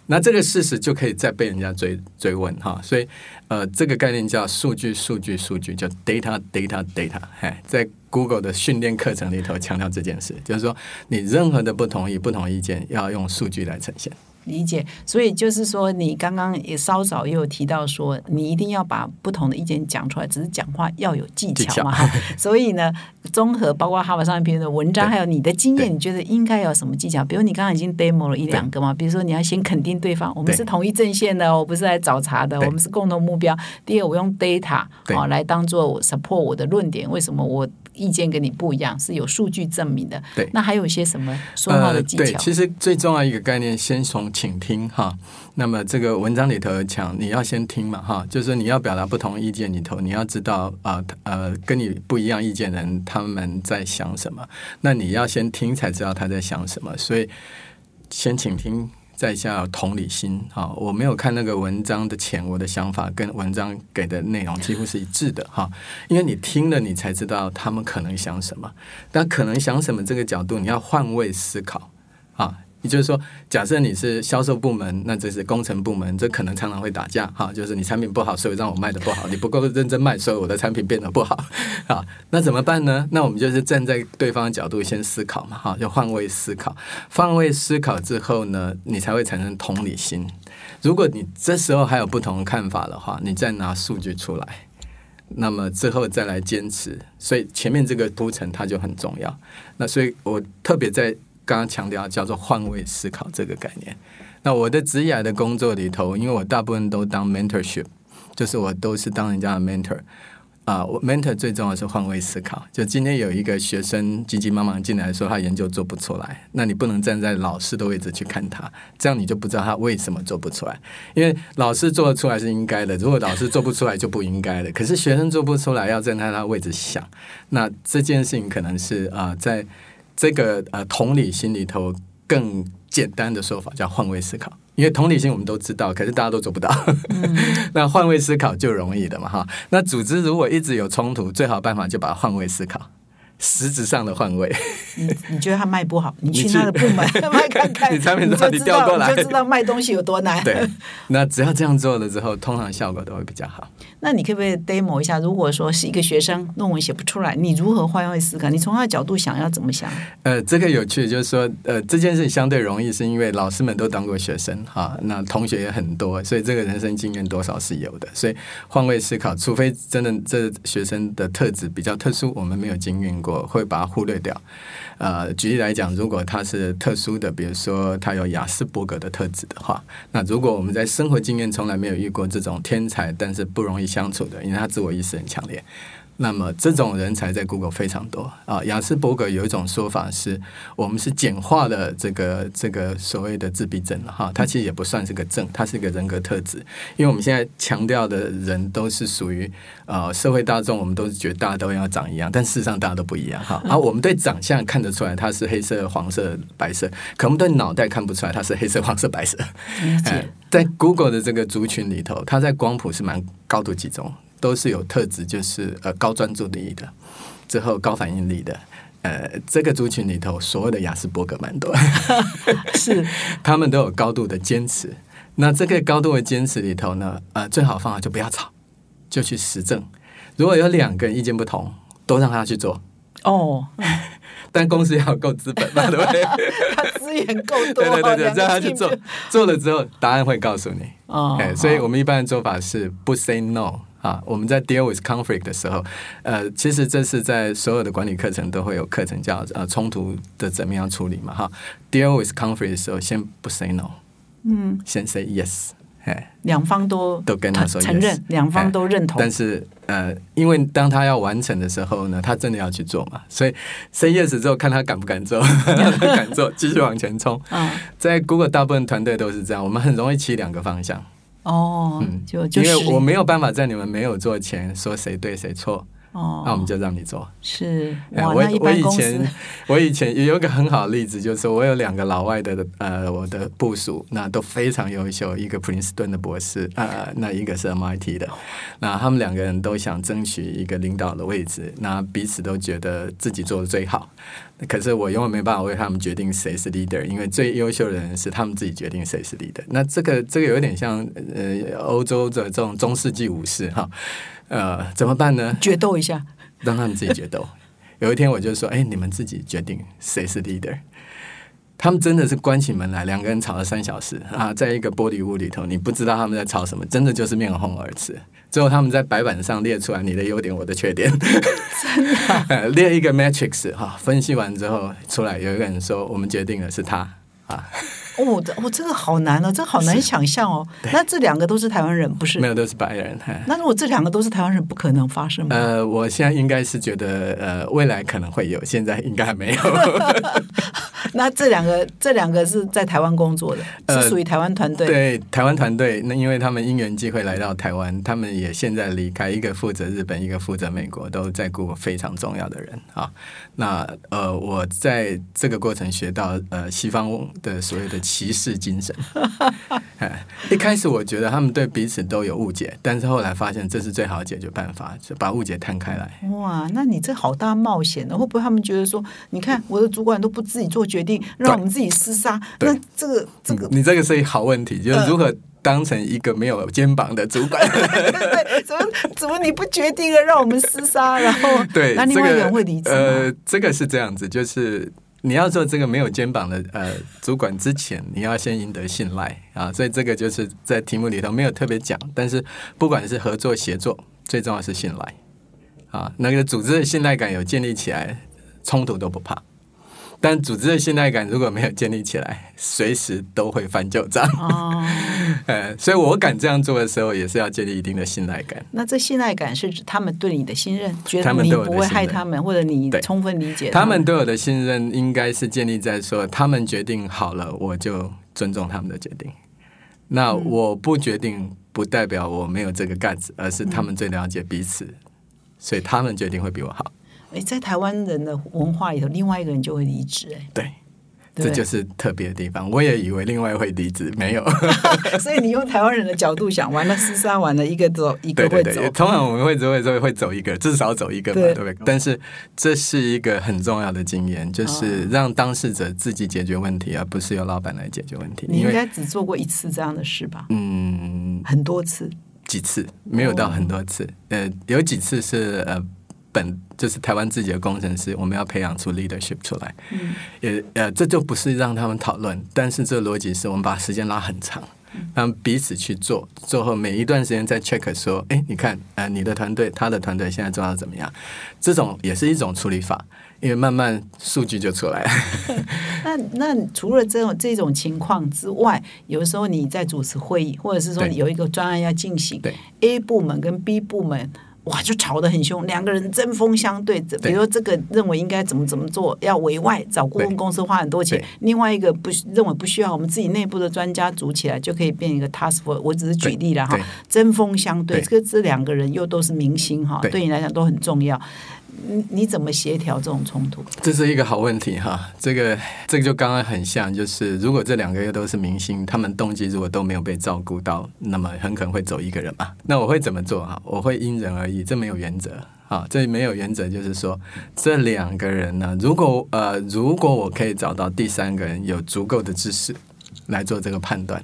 A: 那这个事实就可以再被人家追追问哈，所以呃，这个概念叫数据，数据，数据，叫 data，data，data，哎，在 Google 的训练课程里头强调这件事，就是说你任何的不同意、不同意见要用数据来呈现。
B: 理解，所以就是说，你刚刚也稍早也有提到说，你一定要把不同的意见讲出来，只是讲话要有技巧嘛。所以呢，综合包括哈佛商业评论的文章，还有你的经验，你觉得应该有什么技巧？比如你刚刚已经 demo 了一两个嘛，比如说你要先肯定对方，我们是同一阵线的，我不是来找茬的，我们是共同目标。第二，我用 data 啊来当做 support 我的论点，为什么我？意见跟你不一样，是有数据证明的。
A: 对，
B: 那还有一些什么说话的技巧？
A: 对，其实最重要一个概念，先从倾听哈。那么这个文章里头讲，你要先听嘛哈，就是你要表达不同意见里头，你要知道啊呃，跟你不一样意见人他们在想什么，那你要先听才知道他在想什么，所以先倾听。在下有同理心哈，我没有看那个文章的前，我的想法跟文章给的内容几乎是一致的哈，因为你听了，你才知道他们可能想什么，但可能想什么这个角度，你要换位思考啊。也就是说，假设你是销售部门，那这是工程部门，这可能常常会打架哈。就是你产品不好，所以让我卖的不好；你不够认真卖，所以我的产品变得不好啊。那怎么办呢？那我们就是站在对方角度先思考嘛，哈，就换位思考。换位思考之后呢，你才会产生同理心。如果你这时候还有不同看法的话，你再拿数据出来，那么之后再来坚持。所以前面这个铺陈它就很重要。那所以我特别在。刚刚强调叫做换位思考这个概念。那我的职业的工作里头，因为我大部分都当 mentorship，就是我都是当人家的 mentor 啊。我 mentor 最重要是换位思考。就今天有一个学生急急忙忙进来说他研究做不出来，那你不能站在老师的位置去看他，这样你就不知道他为什么做不出来。因为老师做得出来是应该的，如果老师做不出来就不应该的。可是学生做不出来，要站在他位置想，那这件事情可能是啊在。这个呃，同理心里头更简单的说法叫换位思考，因为同理心我们都知道，可是大家都做不到。那换位思考就容易的嘛，哈。那组织如果一直有冲突，最好办法就把它换位思考。实质上的换位，
B: 你你觉得他卖不好，你去他的部门卖 看看，
A: 你产品
B: 到
A: 底调过来，
B: 就知道卖东西有多难。
A: 对，那只要这样做了之后，通常效果都会比较好。
B: 那你可不可以 demo 一下？如果说是一个学生论文写不出来，你如何换位思考？你从他的角度想要怎么想？
A: 呃，这个有趣，就是说，呃，这件事相对容易，是因为老师们都当过学生哈，那同学也很多，所以这个人生经验多少是有的。所以换位思考，除非真的这学生的特质比较特殊，我们没有经验过。会把它忽略掉。呃，举例来讲，如果他是特殊的，比如说他有雅斯伯格的特质的话，那如果我们在生活经验从来没有遇过这种天才，但是不容易相处的，因为他自我意识很强烈。那么这种人才在 Google 非常多啊。雅斯伯格有一种说法是，我们是简化了这个这个所谓的自闭症了哈。它其实也不算是个症，它是一个人格特质。因为我们现在强调的人都是属于呃社会大众，我们都是觉得大家都要长一样，但事实上大家都不一样哈。而我们对长相看得出来它是黑色、黄色、白色，可我们对脑袋看不出来它是黑色、黄色、白色。在 Google 的这个族群里头，它在光谱是蛮高度集中。都是有特质，就是呃高专注力的，之后高反应力的，呃这个族群里头，所有的雅斯伯格蛮多，
B: 是
A: 他们都有高度的坚持。那这个高度的坚持里头呢，呃最好方法就不要吵，就去实证。如果有两个人意见不同，都让他去做，
B: 哦，
A: 但公司要够资本嘛，对不对？
B: 他资源够多，
A: 对对对对，
B: 两个
A: 这样他去做，做了之后，答案会告诉你。
B: 哦
A: 哎，所以我们一般的做法是不 say no 啊。我们在 deal with conflict 的时候，呃，其实这是在所有的管理课程都会有课程叫呃冲突的怎么样处理嘛哈。deal with conflict 的时候，先不 say no，嗯，先 say yes，哎，
B: 两方都
A: 都跟他说
B: 承认，两方都认同。
A: 但是呃，因为当他要完成的时候呢，他真的要去做嘛，所以 say yes 之后，看他敢不敢做，敢做，继续往前冲。
B: 嗯，
A: 在 Google 大部分团队都是这样，我们很容易起两个方向。
B: 哦，
A: 嗯
B: 就就是
A: 因为我没有办法在你们没有做前说谁对谁错，
B: 哦，
A: 那我们就让你做。
B: 是
A: 哎，我我以前我以前也有个很好的例子，就是我有两个老外的呃我的部属，那都非常优秀，一个普林斯顿的博士，呃，那一个是 MIT 的，那他们两个人都想争取一个领导的位置，那彼此都觉得自己做的最好。可是我永远没办法为他们决定谁是 leader，因为最优秀的人是他们自己决定谁是 leader。那这个这个有点像呃欧洲的这种中世纪武士哈，呃，怎么办呢？
B: 决斗一下，
A: 让他们自己决斗。有一天我就说：“哎，你们自己决定谁是 leader。”他们真的是关起门来，两个人吵了三小时啊，在一个玻璃屋里头，你不知道他们在吵什么，真的就是面红耳赤。最后他们在白板上列出来你的优点，我的缺点，真的 列一个 matrix 哈、分析完之后出来，有一个人说我们决定了是他啊，
B: 哦，这哦，这个好难哦，这个好难想象哦。那这两个都是台湾人，不是
A: 没？有都是白人。嘿
B: 那如果这两个都是台湾人，不可能发生吗？
A: 呃，我现在应该是觉得呃，未来可能会有，现在应该还没有。
B: 那这两个这两个是在台湾工作的，
A: 呃
B: 是属于台湾团队。
A: 对台湾团队，那因为他们因缘际会来到台湾，他们也现在离开，一个负责日本，一个负责美国，都在雇非常重要的人啊。那呃，我在这个过程学到呃西方的所有的骑士精神。哎，一开始我觉得他们对彼此都有误解，但是后来发现这是最好的解决办法，就把误解摊开来。
B: 哇，那你这好大冒险呢！会不会他们觉得说，你看我的主管都不自己做决定，让我们自己厮杀？那这个这个
A: 嗯你这个是一个好问题，就是如何当成一个没有肩膀的主管。
B: 对，怎么怎么你不决定了，让我们厮杀？然后
A: 对，
B: 那另外一个人会理解吗？
A: 呃，这个是这样子，就是你要做这个没有肩膀的呃主管之前，你要先赢得信赖啊，所以这个就是在题目里头没有特别讲，但是不管是合作协作，最重要是信赖啊，那个组织的信赖感有建立起来，冲突都不怕。但组织的信赖感如果没有建立起来，随时都会翻旧账。
B: 哦，
A: 呃，所以我敢这样做的时候，也是要建立一定的信赖感。
B: 那这信赖感是指他们对你的信任，觉得
A: 他们
B: 你不会害他们，或者你
A: 对
B: 充分理解
A: 他
B: 们
A: 们对我的信任应该是建立在说，他们决定好了，我就尊重他们的决定。那
B: 嗯
A: 我不决定，不代表我没有这个 guts，而是他们最了解彼此，所以他们决定会比我好。
B: 哎，在台湾人的文化里头，另外一个人就会离职，哎，
A: 对，这就是特别的地方。我也以为另外会离职，没有。
B: 所以你用台湾人的角度想，完了厮杀完了，一个走，一个会走
A: 对对对，，通常我们会只会会会走一个，至少走一个嘛，
B: 对
A: 对不对？但是这是一个很重要的经验，就是让当事者自己解决问题，而不是由老板来解决问题。
B: 你应该只做过一次这样的事吧？
A: 嗯，
B: 很多次，
A: 几次，没有到很多次。呃，有几次是呃本就是台湾自己的工程师，我们要培养出 leadership 出来。
B: 嗯，
A: 也呃，这就不是让他们讨论，但是这逻辑是我们把时间拉很长，让彼此去做，最后每一段时间再 check 说，哎，你看，呃，你的团队，他的团队现在做到怎么样？这种也是一种处理法，因为慢慢数据就出来了。
B: 那那除了这种这种情况之外，有时候你在主持会议，或者是说你有一个专案要进行
A: 对
B: ，A 部门跟 B 部门。哇，就吵得很凶，两个人针锋相对。比如说，这个认为应该怎么怎么做，要委外找顾问公司花很多钱；另外一个不认为不需要，我们自己内部的专家组起来就可以变一个 task force。我只是举例了哈，针锋相对。
A: 对
B: 这个这两个人又都是明星哈，
A: 对
B: 对你来讲都很重要。你你怎么协调这种冲突？
A: 这是一个好问题哈，这个这个就刚刚很像，就是如果这两个月都是明星，他们动机如果都没有被照顾到，那么很可能会走一个人嘛。那我会怎么做哈？我会因人而异，这没有原则啊，这没有原则，就是说这两个人呢，如果呃如果我可以找到第三个人有足够的知识来做这个判断，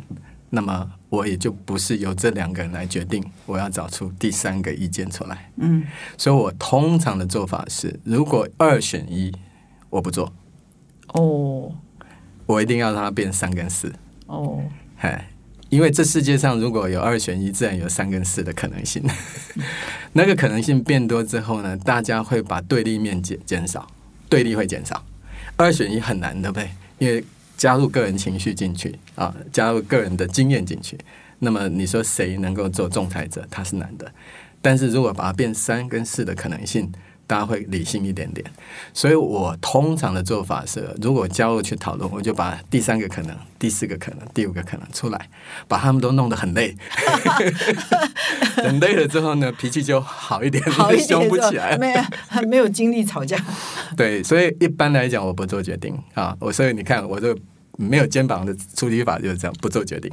A: 那么我也就不是由这两个人来决定，我要找出第三个意见出来。
B: 嗯，
A: 所以我通常的做法是，如果二选一，我不做，
B: 哦
A: 我一定要让它变三跟四。
B: 哦，
A: 哎，因为这世界上如果有二选一，自然有三跟四的可能性。那个可能性变多之后呢，大家会把对立面减减少，对立会减少。二选一很难，对不对？因为加入个人情绪进去啊，加入个人的经验进去，那么你说谁能够做仲裁者？他是难的。但是如果把它变三跟四的可能性，大家会理性一点点。所以我通常的做法是，如果加入去讨论，我就把第三个可能、第四个可能、第五个可能出来，把他们都弄得很累。很累了之后呢，脾气就好一点，
B: 好一点
A: 凶不起来。
B: 没有没有精力吵架。
A: 对，所以一般来讲，我不做决定啊。我所以你看，我这个没有肩膀的处理法就是这样，不做决定。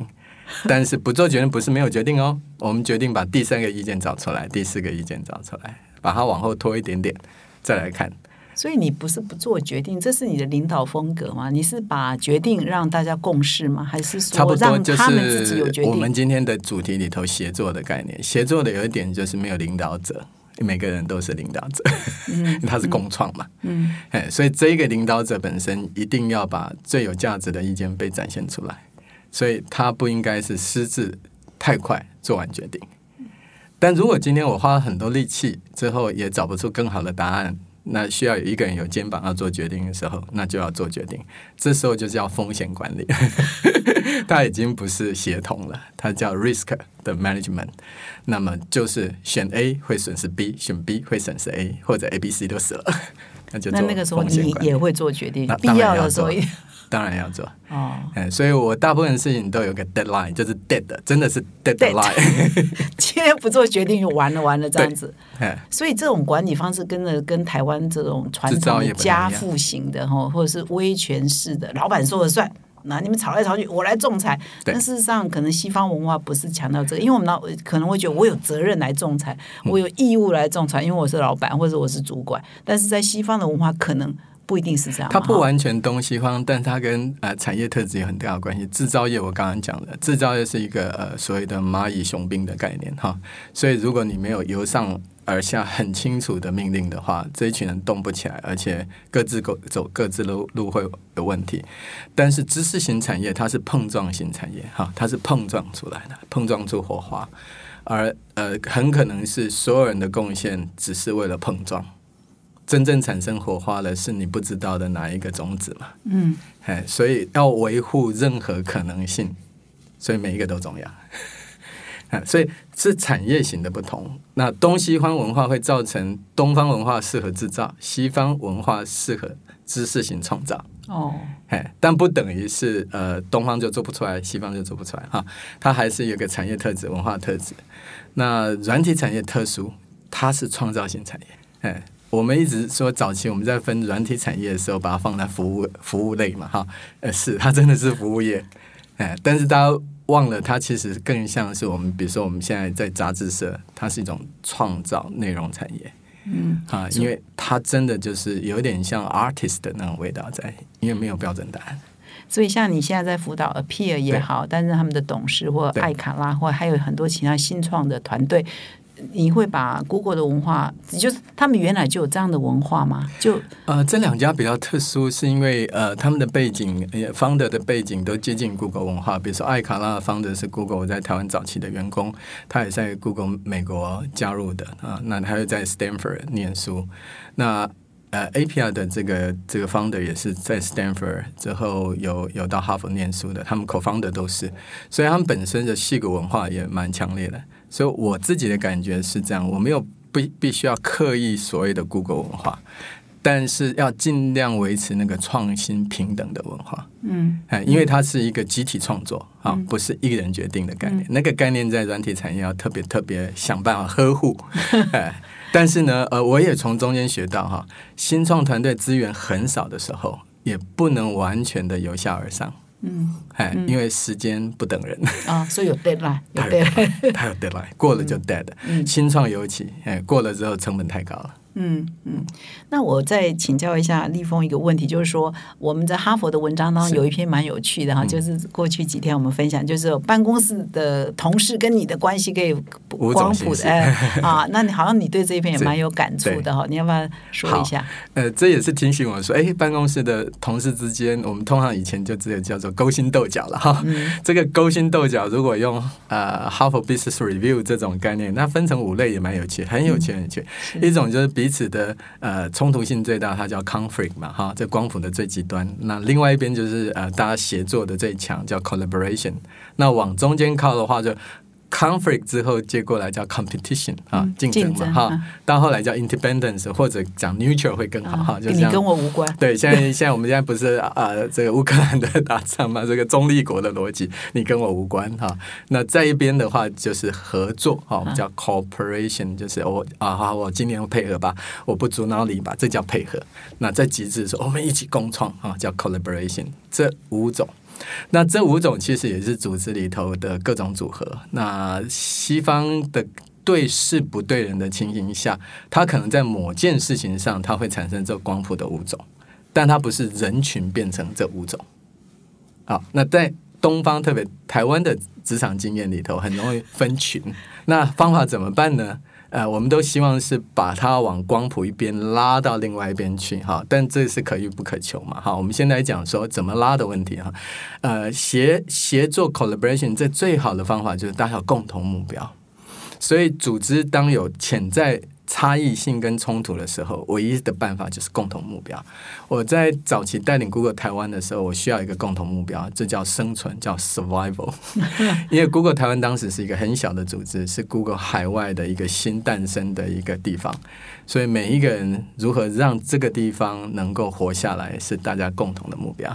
A: 但是不做决定不是没有决定哦，我们决定把第三个意见找出来，第四个意见找出来，把它往后拖一点点，再来看。
B: 所以你不是不做决定，这是你的领导风格吗？你是把决定让大家共识吗？还是
A: 差不
B: 说让
A: 多就
B: 他们自己有
A: 是
B: 决定？
A: 我们今天的主题里头协作的概念。协作的有一点就是没有领导者，每个人都是领导者，
B: 嗯
A: 他是共创嘛，
B: 嗯
A: 哎，所以这一个领导者本身一定要把最有价值的意见被展现出来，所以他不应该是私自太快做完决定。但如果今天我花了很多力气之后也找不出更好的答案，那需要有一个人有肩膀要做决定的时候，那就要做决定。这时候就叫风险管理，它已经不是协同了，它叫 risk 的 management。那么就是选 A 会损失 B，选 B 会损失 A，或者 A、B、C 都死了，那就做
B: 那那个时候你也会做决定
A: 那，
B: 必
A: 要
B: 要的时候也
A: 当然要做。
B: 哦。
A: 哎，所以我大部分事情都有个 deadline，就是 dead，真的是
B: Dead
A: deadline。
B: 今天不做决定就完了，完了这样子。
A: 哎，
B: 所以这种管理方式跟着跟台湾这种传统的家父型的哈，或者是威权式的，老板说了算。那你们吵来吵去，我来仲裁。但事实上，可能西方文化不是强调这个，因为我们老可能会觉得我有责任来仲裁，
A: 嗯
B: 我有义务来仲裁，因为我是老板或者我是主管。但是在西方的文化，可能不一定是这样。
A: 它不完全东西方，但它跟呃产业特质有很大的关系。制造业我刚刚讲的，制造业是一个呃所谓的蚂蚁雄兵的概念哈，所以如果你没有由上而下很清楚的命令的话，这一群人动不起来，而且各自走走各自路路会有问题。但是知识型产业它是碰撞型产业哈，它是碰撞出来的，碰撞出火花，而呃很可能是所有人的贡献只是为了碰撞。真正产生火花的是你不知道的哪一个种子嘛？
B: 嗯，
A: 哎，所以要维护任何可能性，所以每一个都重要。啊，所以是产业型的不同。那东西方文化会造成东方文化适合制造，西方文化适合知识型创造。
B: 哦，
A: 哎，但不等于是呃东方就做不出来，西方就做不出来哈。它还是有个产业特质、文化特质。那软体产业特殊，它是创造性产业。哎，我们一直说早期我们在分软体产业的时候，把它放在服务服务类嘛哈。呃，是它真的是服务业。哎，但是大家忘了，它其实更像是我们，比如说我们现在在杂志社，它是一种创造内容产业。
B: 嗯，
A: 啊，因为它真的就是有点像 artist 的那种味道在，因为没有标准答案。
B: 所以像你现在在辅导 Appear 也好，但是他们的董事或
A: 对
B: 艾卡拉，或还有很多其他新创的团队，你会把 Google 的文化，就是他们原来就有这样的文化吗？就
A: 呃，这两家比较特殊，是因为呃，他们的背景呃，founder 的背景都接近 Google 文化。比如说艾卡拉的 founder 是 Google 在台湾早期的员工，他也在 Google 美国加入的啊。那他又在 Stanford 念书。那呃，APR 的这个这个 founder 也是在 Stanford 之后有有到哈佛念书的，他们 co-founder 都是，所以他们本身的戏骨文化也蛮强烈的。所以我自己的感觉是这样，我没有必必须要刻意所谓的 Google 文化。但是要尽量维持那个创新平等的文化，
B: 嗯，
A: 哎，因为它是一个集体创作啊，不是一个人决定的概念。那个概念在软体产业要特别特别想办法呵护，哎，但是呢，呃，我也从中间学到哈，新创团队资源很少的时候，也不能完全的由下而上，
B: 嗯，
A: 哎，因为时间不等人，
B: 啊，所以有 deadline，
A: 他有
B: deadline，
A: 过了就 dead 新创尤其，哎，过了之后成本太高了。
B: 嗯嗯，那我再请教一下立峰一个问题，就是说我们在哈佛的文章当中有一篇蛮有趣的哈，就是过去几天我们分享，就是办公室的同事跟你的关系可以光谱的哎啊，那你好像你对这一篇也蛮有感触的哈，你要不要说一下？
A: 呃，这也是提醒我说，哎，办公室的同事之间，我们通常以前就只有叫做勾心斗角了哈。这个勾心斗角，如果用呃哈佛 Business Review 这种概念，那分成五类也蛮有趣，很有趣，很有趣。一种就是比彼此的呃冲突性最大，它叫 conflict 嘛，哈，在光谱的最极端。那另外一边就是呃大家协作的最强，叫 collaboration。那往中间靠的话就。Conflict 之后接过来叫 competition 啊，竞争嘛哈，到后来叫 independence 或者讲 neutral 会更好哈，就
B: 你跟我无关。
A: 对，现在 现在我们现在不是啊，这个乌克兰的打仗嘛，这个中立国的逻辑，你跟我无关哈。那在一边的话就是合作哈，我们叫 cooperation，就是我啊好，我今年配合吧，我不阻挠你吧，这叫配合。那在极致的时候，我们一起共创啊，叫 collaboration。这五种。那这五种其实也是组织里头的各种组合。那西方的对事不对人的情形下，它可能在某件事情上，它会产生这光谱的五种，但它不是人群变成这五种。好，那在东方，特别台湾的职场经验里头，很容易分群。那方法怎么办呢？呃，我们都希望是把它往光谱一边拉到另外一边去哈，但这是可遇不可求嘛哈。我们现在讲说怎么拉的问题哈，呃，协协作 collaboration 这最好的方法就是大家有共同目标，所以组织当有潜在。差异性跟冲突的时候，唯一的办法就是共同目标。我在早期带领 Google 台湾的时候，我需要一个共同目标，这叫生存，叫 survival。因为 Google 台湾当时是一个很小的组织，是 Google 海外的一个新诞生的一个地方，所以每一个人如何让这个地方能够活下来，是大家共同的目标。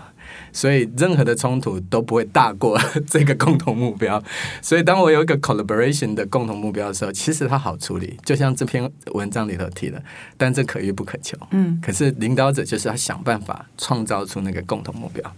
A: 所以任何的冲突都不会大过 这个共同目标。所以当我有一个 collaboration 的共同目标的时候，其实它好处理。就像这篇文章里头提的，但这可遇不可求。嗯，可是领导者就是要想办法创造出那个共同目标。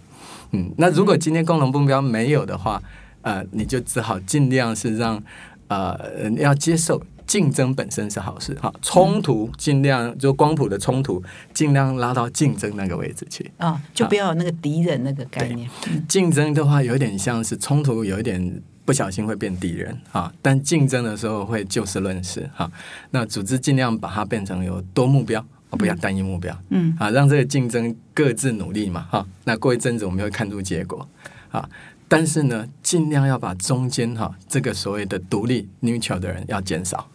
A: 嗯，那如果今天共同目标没有的话，呃，你就只好尽量是让呃要接受。竞争本身是好事，哈，冲突尽量就光谱的冲突，尽量拉到竞争那个位置去
B: 啊，就不要有那个敌人那个概念。
A: 竞争的话，有点像是冲突，有一点不小心会变敌人啊，但竞争的时候会就事论事哈。那组织尽量把它变成有多目标，不要单一目标，嗯啊，让这个竞争各自努力嘛，哈。那过一阵子我们会看出结果啊。但是呢，尽量要把中间哈这个所谓的独立 neutral 的人要减少。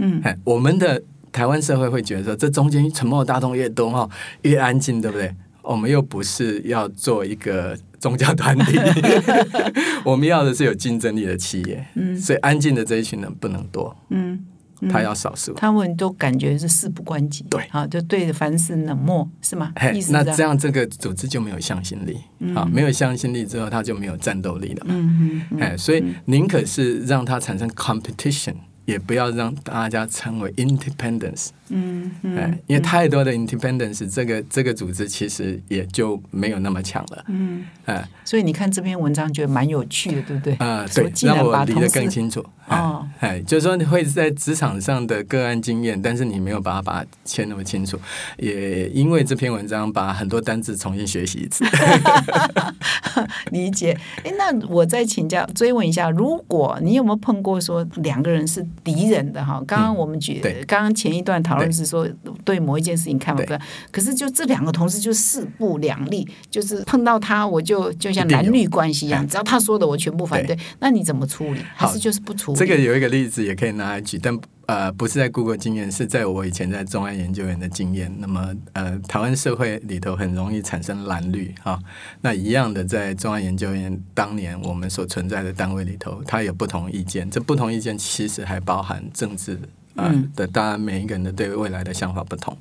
A: 嗯，哎，我们的台湾社会会觉得说，这中间沉默大众越多哈，越安静，对不对？我们又不是要做一个宗教团体，我们要的是有竞争力的企业。嗯，所以安静的这一群人不能多。嗯。他要少数，
B: 他们都感觉是事不关己，
A: 对，
B: 啊，就对凡事冷漠，是吗？
A: 那这样这个组织就没有向心力，啊，没有向心力之后，他就没有战斗力了嘛。嗯嗯，哎，所以宁可是让它产生 competition。也不要让大家称为 independence，嗯嗯，因为太多的 independence，这个这个组织其实也就没有那么强了，嗯，
B: 哎，所以你看这篇文章觉得蛮有趣的，对不对？
A: 啊，对，让我理得更清楚。哦，哎，就是说你会在职场上的个案经验，但是你没有把它把它切那么清楚，也因为这篇文章把很多单字重新学习一次。
B: 理解。哎，那我再请教追问一下，如果你有没有碰过说两个人是敌人的哈？刚刚我们举，刚刚前一段讨论是说对。某一件事情看法不可是就这两个同事就势不两立，就是碰到他我就就像男女关系一样，只要他说的我全部反对，那你怎么处理？还是就是不处理？
A: 这个有一个例子也可以拿来举，但呃不是在 Google 经验，是在我以前在中安研究员的经验。那么呃，台湾社会里头很容易产生蓝绿哈，那一样的在中安研究员当年我们所存在的单位里头，它有不同意见，这不同意见其实还包含政治啊的，当然每一个人的对未来的想法不同。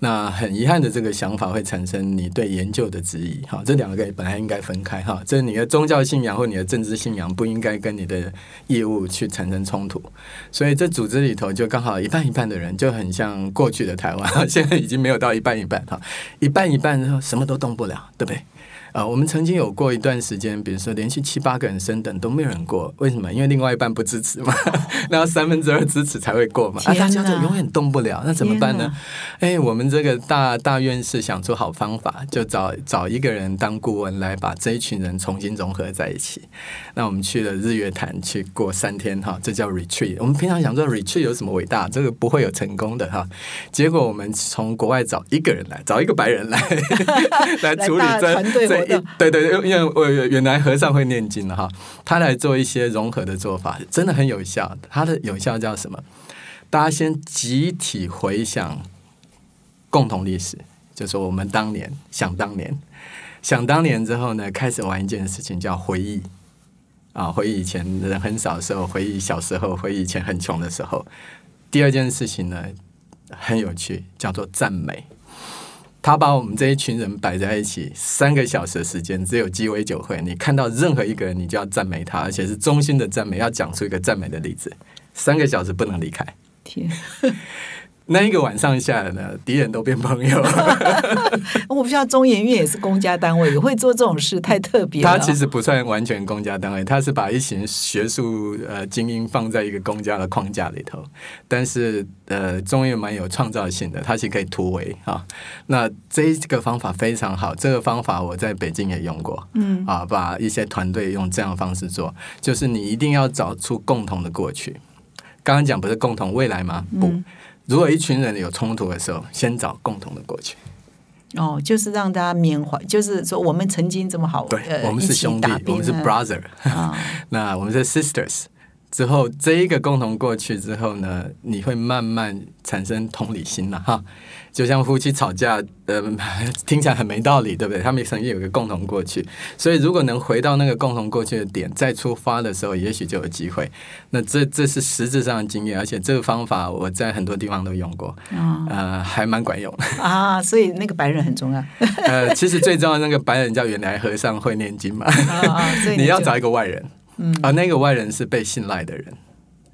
A: 那很遗憾的，这个想法会产生你对研究的质疑。哈，这两个本来应该分开。哈，这你的宗教信仰或你的政治信仰不应该跟你的业务去产生冲突。所以这组织里头就刚好一半一半的人，就很像过去的台湾，现在已经没有到一半一半。哈，一半一半然后什么都动不了，对不对？啊，我们曾经有过一段时间，比如说连续七八个人升等都没有人过，为什么？因为另外一半不支持嘛，那要三分之二支持才会过嘛，啊，大家就永远动不了，那怎么办呢？哎，我们这个大大院士想出好方法，就找找一个人当顾问来把这一群人重新融合在一起。那我们去了日月潭去过三天哈，这叫 retreat。我们平常想说 retreat 有什么伟大，这个不会有成功的哈。结果我们从国外找一个人来，找一个白人来 来处理这这对对对，因为我原来和尚会念经的哈，他来做一些融合的做法，真的很有效。他的有效叫什么？大家先集体回想共同历史，就说我们当年想当年，想当年之后呢，开始玩一件事情叫回忆啊，回忆以前人很少的时候，回忆小时候，回忆以前很穷的时候。第二件事情呢，很有趣，叫做赞美。他把我们这一群人摆在一起，三个小时的时间，只有鸡尾酒会。你看到任何一个人，你就要赞美他，而且是衷心的赞美，要讲出一个赞美的例子。三个小时不能离开。天。那一个晚上下来呢，敌人都变朋友。
B: 我不知道中研院也是公家单位，也会做这种事，太特别了。
A: 他其实不算完全公家单位，他是把一群学术呃精英放在一个公家的框架里头。但是呃，中研蛮有创造性的，它是可以突围啊。那这个方法非常好，这个方法我在北京也用过。嗯啊，把一些团队用这样的方式做，就是你一定要找出共同的过去。刚刚讲不是共同未来吗？不。如果一群人有冲突的时候，先找共同的过去。
B: 哦，就是让大家缅怀，就是说我们曾经这么好，
A: 对，我们是兄弟，我们是 brother，那我们是 sisters。之后这一个共同过去之后呢，你会慢慢产生同理心了哈。就像夫妻吵架，呃，听起来很没道理，对不对？他们曾经有一个共同过去，所以如果能回到那个共同过去的点，再出发的时候，也许就有机会。那这这是实质上的经验，而且这个方法我在很多地方都用过，呃，还蛮管用
B: 啊。所以那个白人很重要。
A: 呃，其实最重要那个白人叫原来和尚会念经嘛，你要找一个外人，嗯，而那个外人是被信赖的人，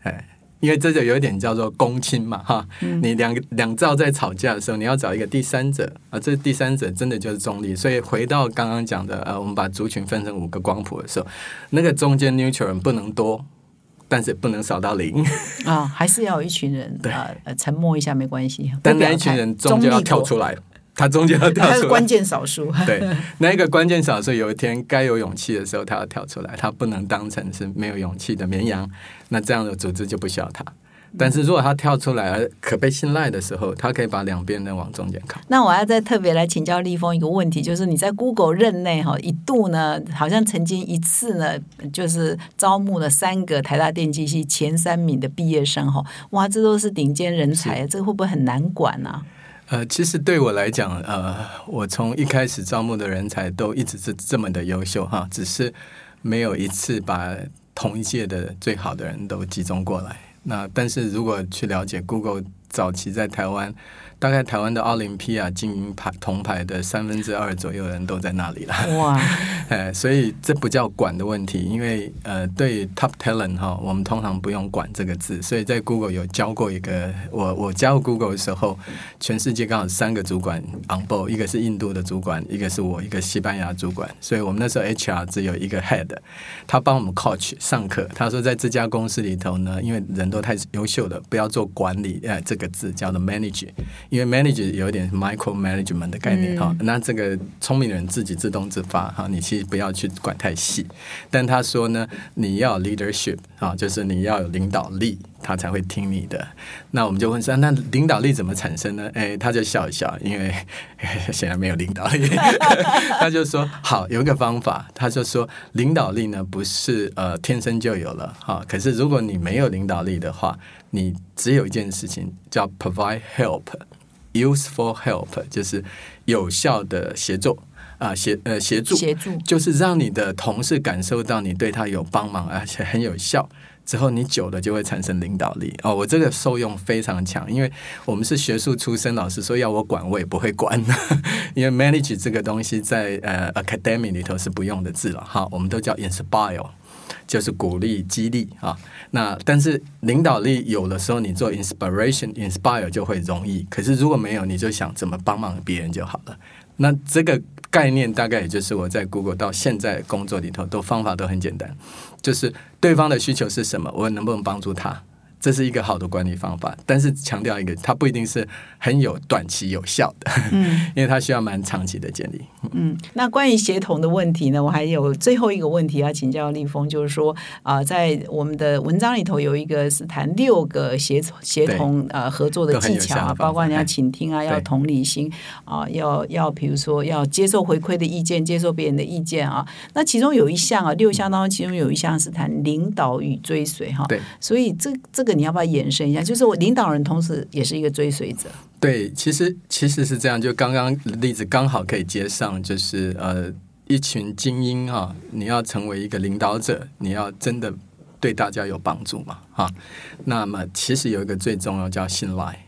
A: 哎。因为这就有一点叫做公亲嘛，哈，你两两造在吵架的时候，你要找一个第三者啊，这第三者真的就是中立。所以回到刚刚讲的，呃，我们把族群分成五个光谱的时候，那个中间 neutral 人不能多，但是不能少到零
B: 啊，还是要有一群人，对，呃，沉默一下没关系，
A: 但那一群人终究要跳出来。他中间要跳出来，
B: 关键少数。
A: 对，那一个关键少数，有一天该有勇气的时候，他要跳出来，他不能当成是没有勇气的绵羊。那这样的组织就不需要他。但是如果他跳出来而可被信赖的时候，他可以把两边人往中间靠。
B: 那我要再特别来请教立峰一个问题，就是你在 Google 任内哈，一度呢，好像曾经一次呢，就是招募了三个台大电机系前三名的毕业生哈，哇，这都是顶尖人才，这个会不会很难管呢？
A: 呃，其实对我来讲，呃，我从一开始招募的人才都一直是这么的优秀哈，只是没有一次把同一届的最好的人都集中过来。那但是如果去了解 Google 早期在台湾。大概台湾的奥林匹亚金银牌铜牌的三分之二左右人都在那里了。哇！哎，所以这不叫管的问题，因为呃，对 top talent 哈，我们通常不用管这个字。所以在 Google 有教过一个，我我加入 Google 的时候，全世界刚好三个主管 on board，一个是印度的主管，一个是我，一个西班牙主管。所以我们那时候 HR 只有一个 head，他帮我们 coach 上课。他说在这家公司里头呢，因为人都太优秀了，不要做管理，呃，这个字叫做 manage。因为 manager 有一点 micro management 的概念哈，那这个聪明人自己自动自发哈，你其实不要去管太细。但他说呢，你要 leadership 啊，就是你要有领导力，他才会听你的。那我们就问说，那领导力怎么产生呢？哎，他就笑一笑，因为 显然没有领导力。他就说，好，有一个方法，他就说，领导力呢不是呃天生就有了哈，可是如果你没有领导力的话，你只有一件事情叫 provide help。Useful help 就是有效的协作啊，协呃协助，
B: 协助
A: 就是让你的同事感受到你对他有帮忙，而且很有效。之后你久了就会产生领导力哦。我这个受用非常强，因为我们是学术出身，老师说要我管我也不会管，因为 manage 这个东西在呃 academy 里头是不用的字了哈，我们都叫 inspire。就是鼓励、激励啊。那但是领导力有的时候，你做 inspiration、inspire 就会容易。可是如果没有，你就想怎么帮忙别人就好了。那这个概念大概也就是我在 Google 到现在工作里头，都方法都很简单，就是对方的需求是什么，我能不能帮助他。这是一个好的管理方法，但是强调一个，它不一定是很有短期有效的，嗯，因为它需要蛮长期的建立。
B: 嗯，那关于协同的问题呢，我还有最后一个问题要请教立峰，就是说啊，在我们的文章里头有一个是谈六个协协同呃合作的技巧啊，包括你要倾听啊，要同理心啊，要要比如说要接受回馈的意见，接受别人的意见啊。那其中有一项啊，六项当中其中有一项是谈领导与追随哈，
A: 对，
B: 所以这这个。你要不要延伸一下？就是我领导人，同时也是一个追随者。
A: 对，其实其实是这样。就刚刚例子刚好可以接上，就是呃，一群精英啊，你要成为一个领导者，你要真的对大家有帮助嘛？哈，那么其实有一个最重要叫信赖，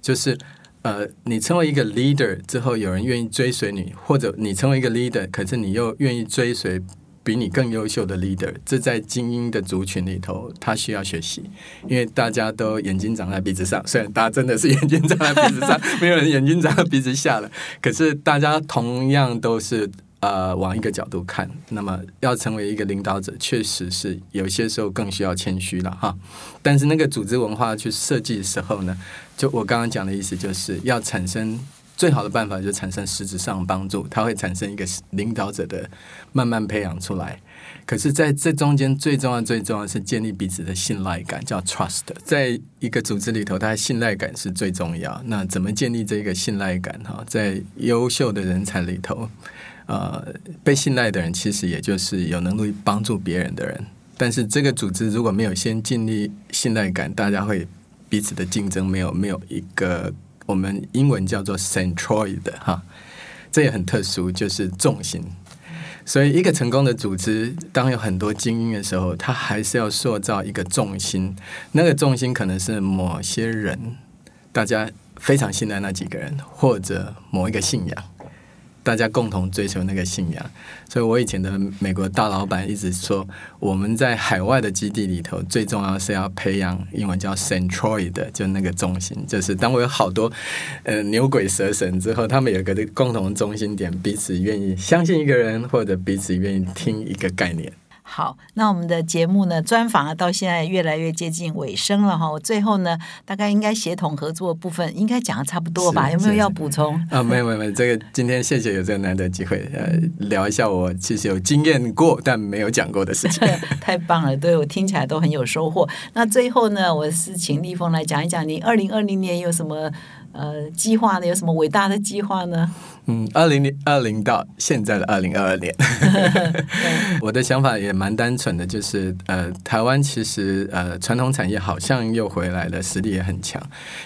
A: 就是呃，你成为一个 leader 之后，有人愿意追随你，或者你成为一个 leader，可是你又愿意追随。比你更优秀的 leader，这在精英的族群里头，他需要学习，因为大家都眼睛长在鼻子上。虽然大家真的是眼睛长在鼻子上，没有人眼睛长在鼻子下了，可是大家同样都是呃往一个角度看。那么要成为一个领导者，确实是有些时候更需要谦虚了哈。但是那个组织文化去设计的时候呢，就我刚刚讲的意思，就是要产生。最好的办法就是产生实质上的帮助，它会产生一个领导者的慢慢培养出来。可是，在这中间最重要、最重要是建立彼此的信赖感，叫 trust。在一个组织里头，它的信赖感是最重要。那怎么建立这个信赖感？哈，在优秀的人才里头，呃，被信赖的人其实也就是有能力帮助别人的人。但是，这个组织如果没有先建立信赖感，大家会彼此的竞争没有没有一个。我们英文叫做 centroid 哈，这也很特殊，就是重心。所以，一个成功的组织，当有很多精英的时候，他还是要塑造一个重心。那个重心可能是某些人，大家非常信赖那几个人，或者某一个信仰。大家共同追求那个信仰，所以我以前的美国大老板一直说，我们在海外的基地里头，最重要是要培养英文叫 centroid，就那个中心，就是当我有好多呃牛鬼蛇神之后，他们有个共同中心点，彼此愿意相信一个人，或者彼此愿意听一个概念。
B: 好，那我们的节目呢，专访啊，到现在越来越接近尾声了哈。我最后呢，大概应该协同合作部分应该讲的差不多吧？有没有要补充？
A: 啊，没有没有没有，这个今天谢谢有这个难得机会，呃，聊一下我其实有经验过但没有讲过的事情。
B: 太棒了，对我听起来都很有收获。那最后呢，我是请立峰来讲一讲，你二零二零年有什么呃计划呢？有什么伟大的计划呢？
A: 嗯，二零零二零到现在的二零二二年，我的想法也蛮单纯的，就是呃，台湾其实呃传统产业好像又回来了，实力也很强，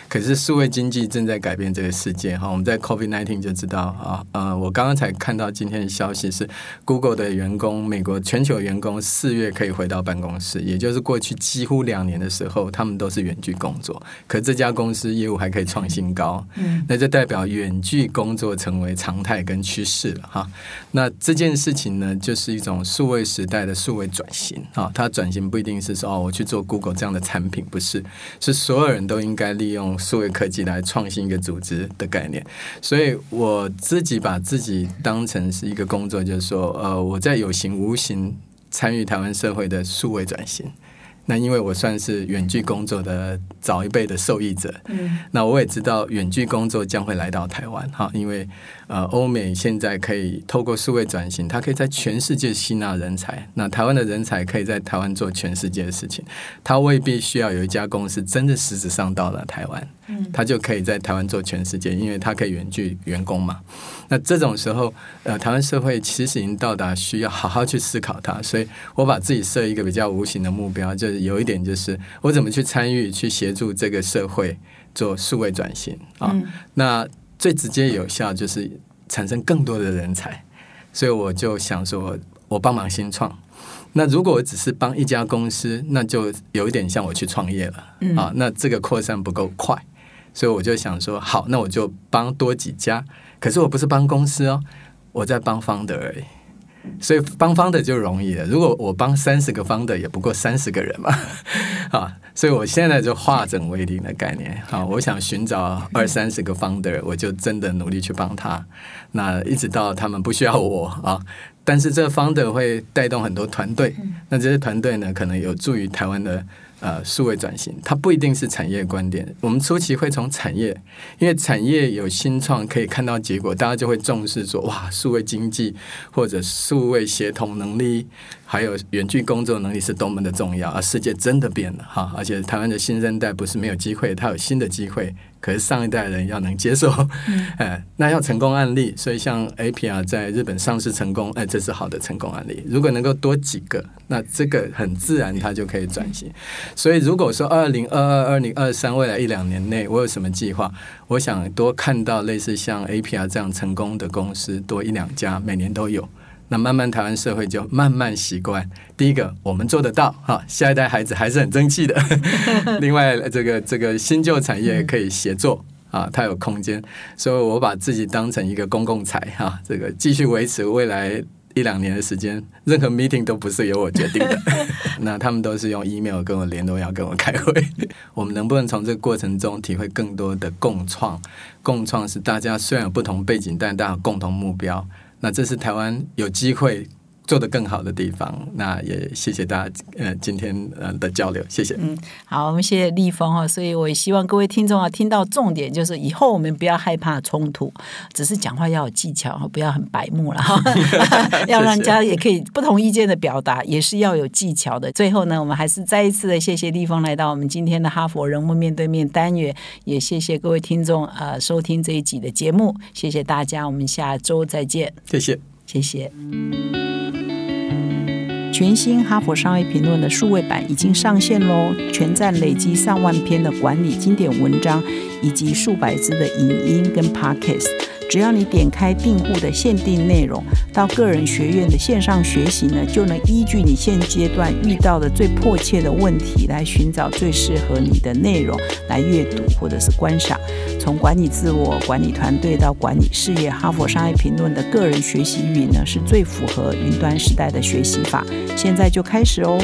A: 可是数位经济正在改变这个世界哈。我们在 COVID nineteen 就知道啊，呃，我刚刚才看到今天的消息是，Google 的员工，美国全球员工四月可以回到办公室，也就是过去几乎两年的时候，他们都是远距工作，可这家公司业务还可以创新高，嗯，那就代表远距工作成为。常态跟趋势了哈，那这件事情呢，就是一种数位时代的数位转型啊。它转型不一定是说哦，我去做 Google 这样的产品，不是，是所有人都应该利用数位科技来创新一个组织的概念。所以我自己把自己当成是一个工作，就是说，呃，我在有形无形参与台湾社会的数位转型。那因为我算是远距工作的早一辈的受益者，嗯，那我也知道远距工作将会来到台湾哈，因为呃，欧美现在可以透过数位转型，它可以在全世界吸纳人才，那台湾的人才可以在台湾做全世界的事情，他未必需要有一家公司真的实质上到了台湾，嗯，他就可以在台湾做全世界，因为他可以远距员工嘛。那这种时候，呃，台湾社会其实已经到达需要好好去思考它，所以我把自己设一个比较无形的目标，就是有一点就是我怎么去参与、去协助这个社会做数位转型啊。那最直接有效就是产生更多的人才，所以我就想说，我帮忙新创。那如果我只是帮一家公司，那就有一点像我去创业了啊。那这个扩散不够快，所以我就想说，好，那我就帮多几家。可是我不是帮公司哦，我在帮方德而已。所以帮方的就容易了。如果我帮三十个方的，也不过三十个人嘛，啊，所以我现在就化整为零的概念。好，我想寻找二三十个方的，我就真的努力去帮他。那一直到他们不需要我啊，但是这方的会带动很多团队。那这些团队呢，可能有助于台湾的。呃，数位转型，它不一定是产业观点。我们初期会从产业，因为产业有新创，可以看到结果，大家就会重视说，哇，数位经济或者数位协同能力。还有远距工作能力是多么的重要啊！世界真的变了哈，而且台湾的新生代不是没有机会，他有新的机会。可是上一代人要能接受，哎，那要成功案例。所以像 A P R 在日本上市成功，哎，这是好的成功案例。如果能够多几个，那这个很自然，它就可以转型。所以如果说二零二二、二零二三未来一两年内，我有什么计划？我想多看到类似像 A P R 这样成功的公司多一两家，每年都有。那慢慢台湾社会就慢慢习惯。第一个，我们做得到哈，下一代孩子还是很争气的。另外，这个这个新旧产业可以协作啊，它有空间。所以我把自己当成一个公共财哈，这个继续维持未来一两年的时间，任何 meeting 都不是由我决定的。那他们都是用 email 跟我联络，要跟我开会。我们能不能从这个过程中体会更多的共创？共创是大家虽然有不同背景，但大家有共同目标。那这是台湾有机会做得更好的地方。那也谢谢大家，呃，今天呃的交流，谢谢。
B: 嗯，好，我们谢谢立峰哈。所以我也希望各位听众啊，听到重点就是以后我们不要害怕冲突，只是讲话要有技巧不要很白目了哈。要让家也可以不同意见的表达，也是要有技巧的。最后呢，我们还是再一次的谢谢立峰来到我们今天的哈佛人物面对面单元，也谢谢各位听众呃收听这一集的节目，谢谢大家，我们下周再见。
A: 谢谢。
B: 谢谢。全新《哈佛商业评论》的数位版已经上线喽，全站累积上万篇的管理经典文章，以及数百字的影音跟 Podcast。只要你点开订户的限定内容，到个人学院的线上学习呢，就能依据你现阶段遇到的最迫切的问题，来寻找最适合你的内容来阅读或者是观赏。从管理自我、管理团队到管理事业，哈佛商业评论的个人学习语呢，是最符合云端时代的学习法。现在就开始哦！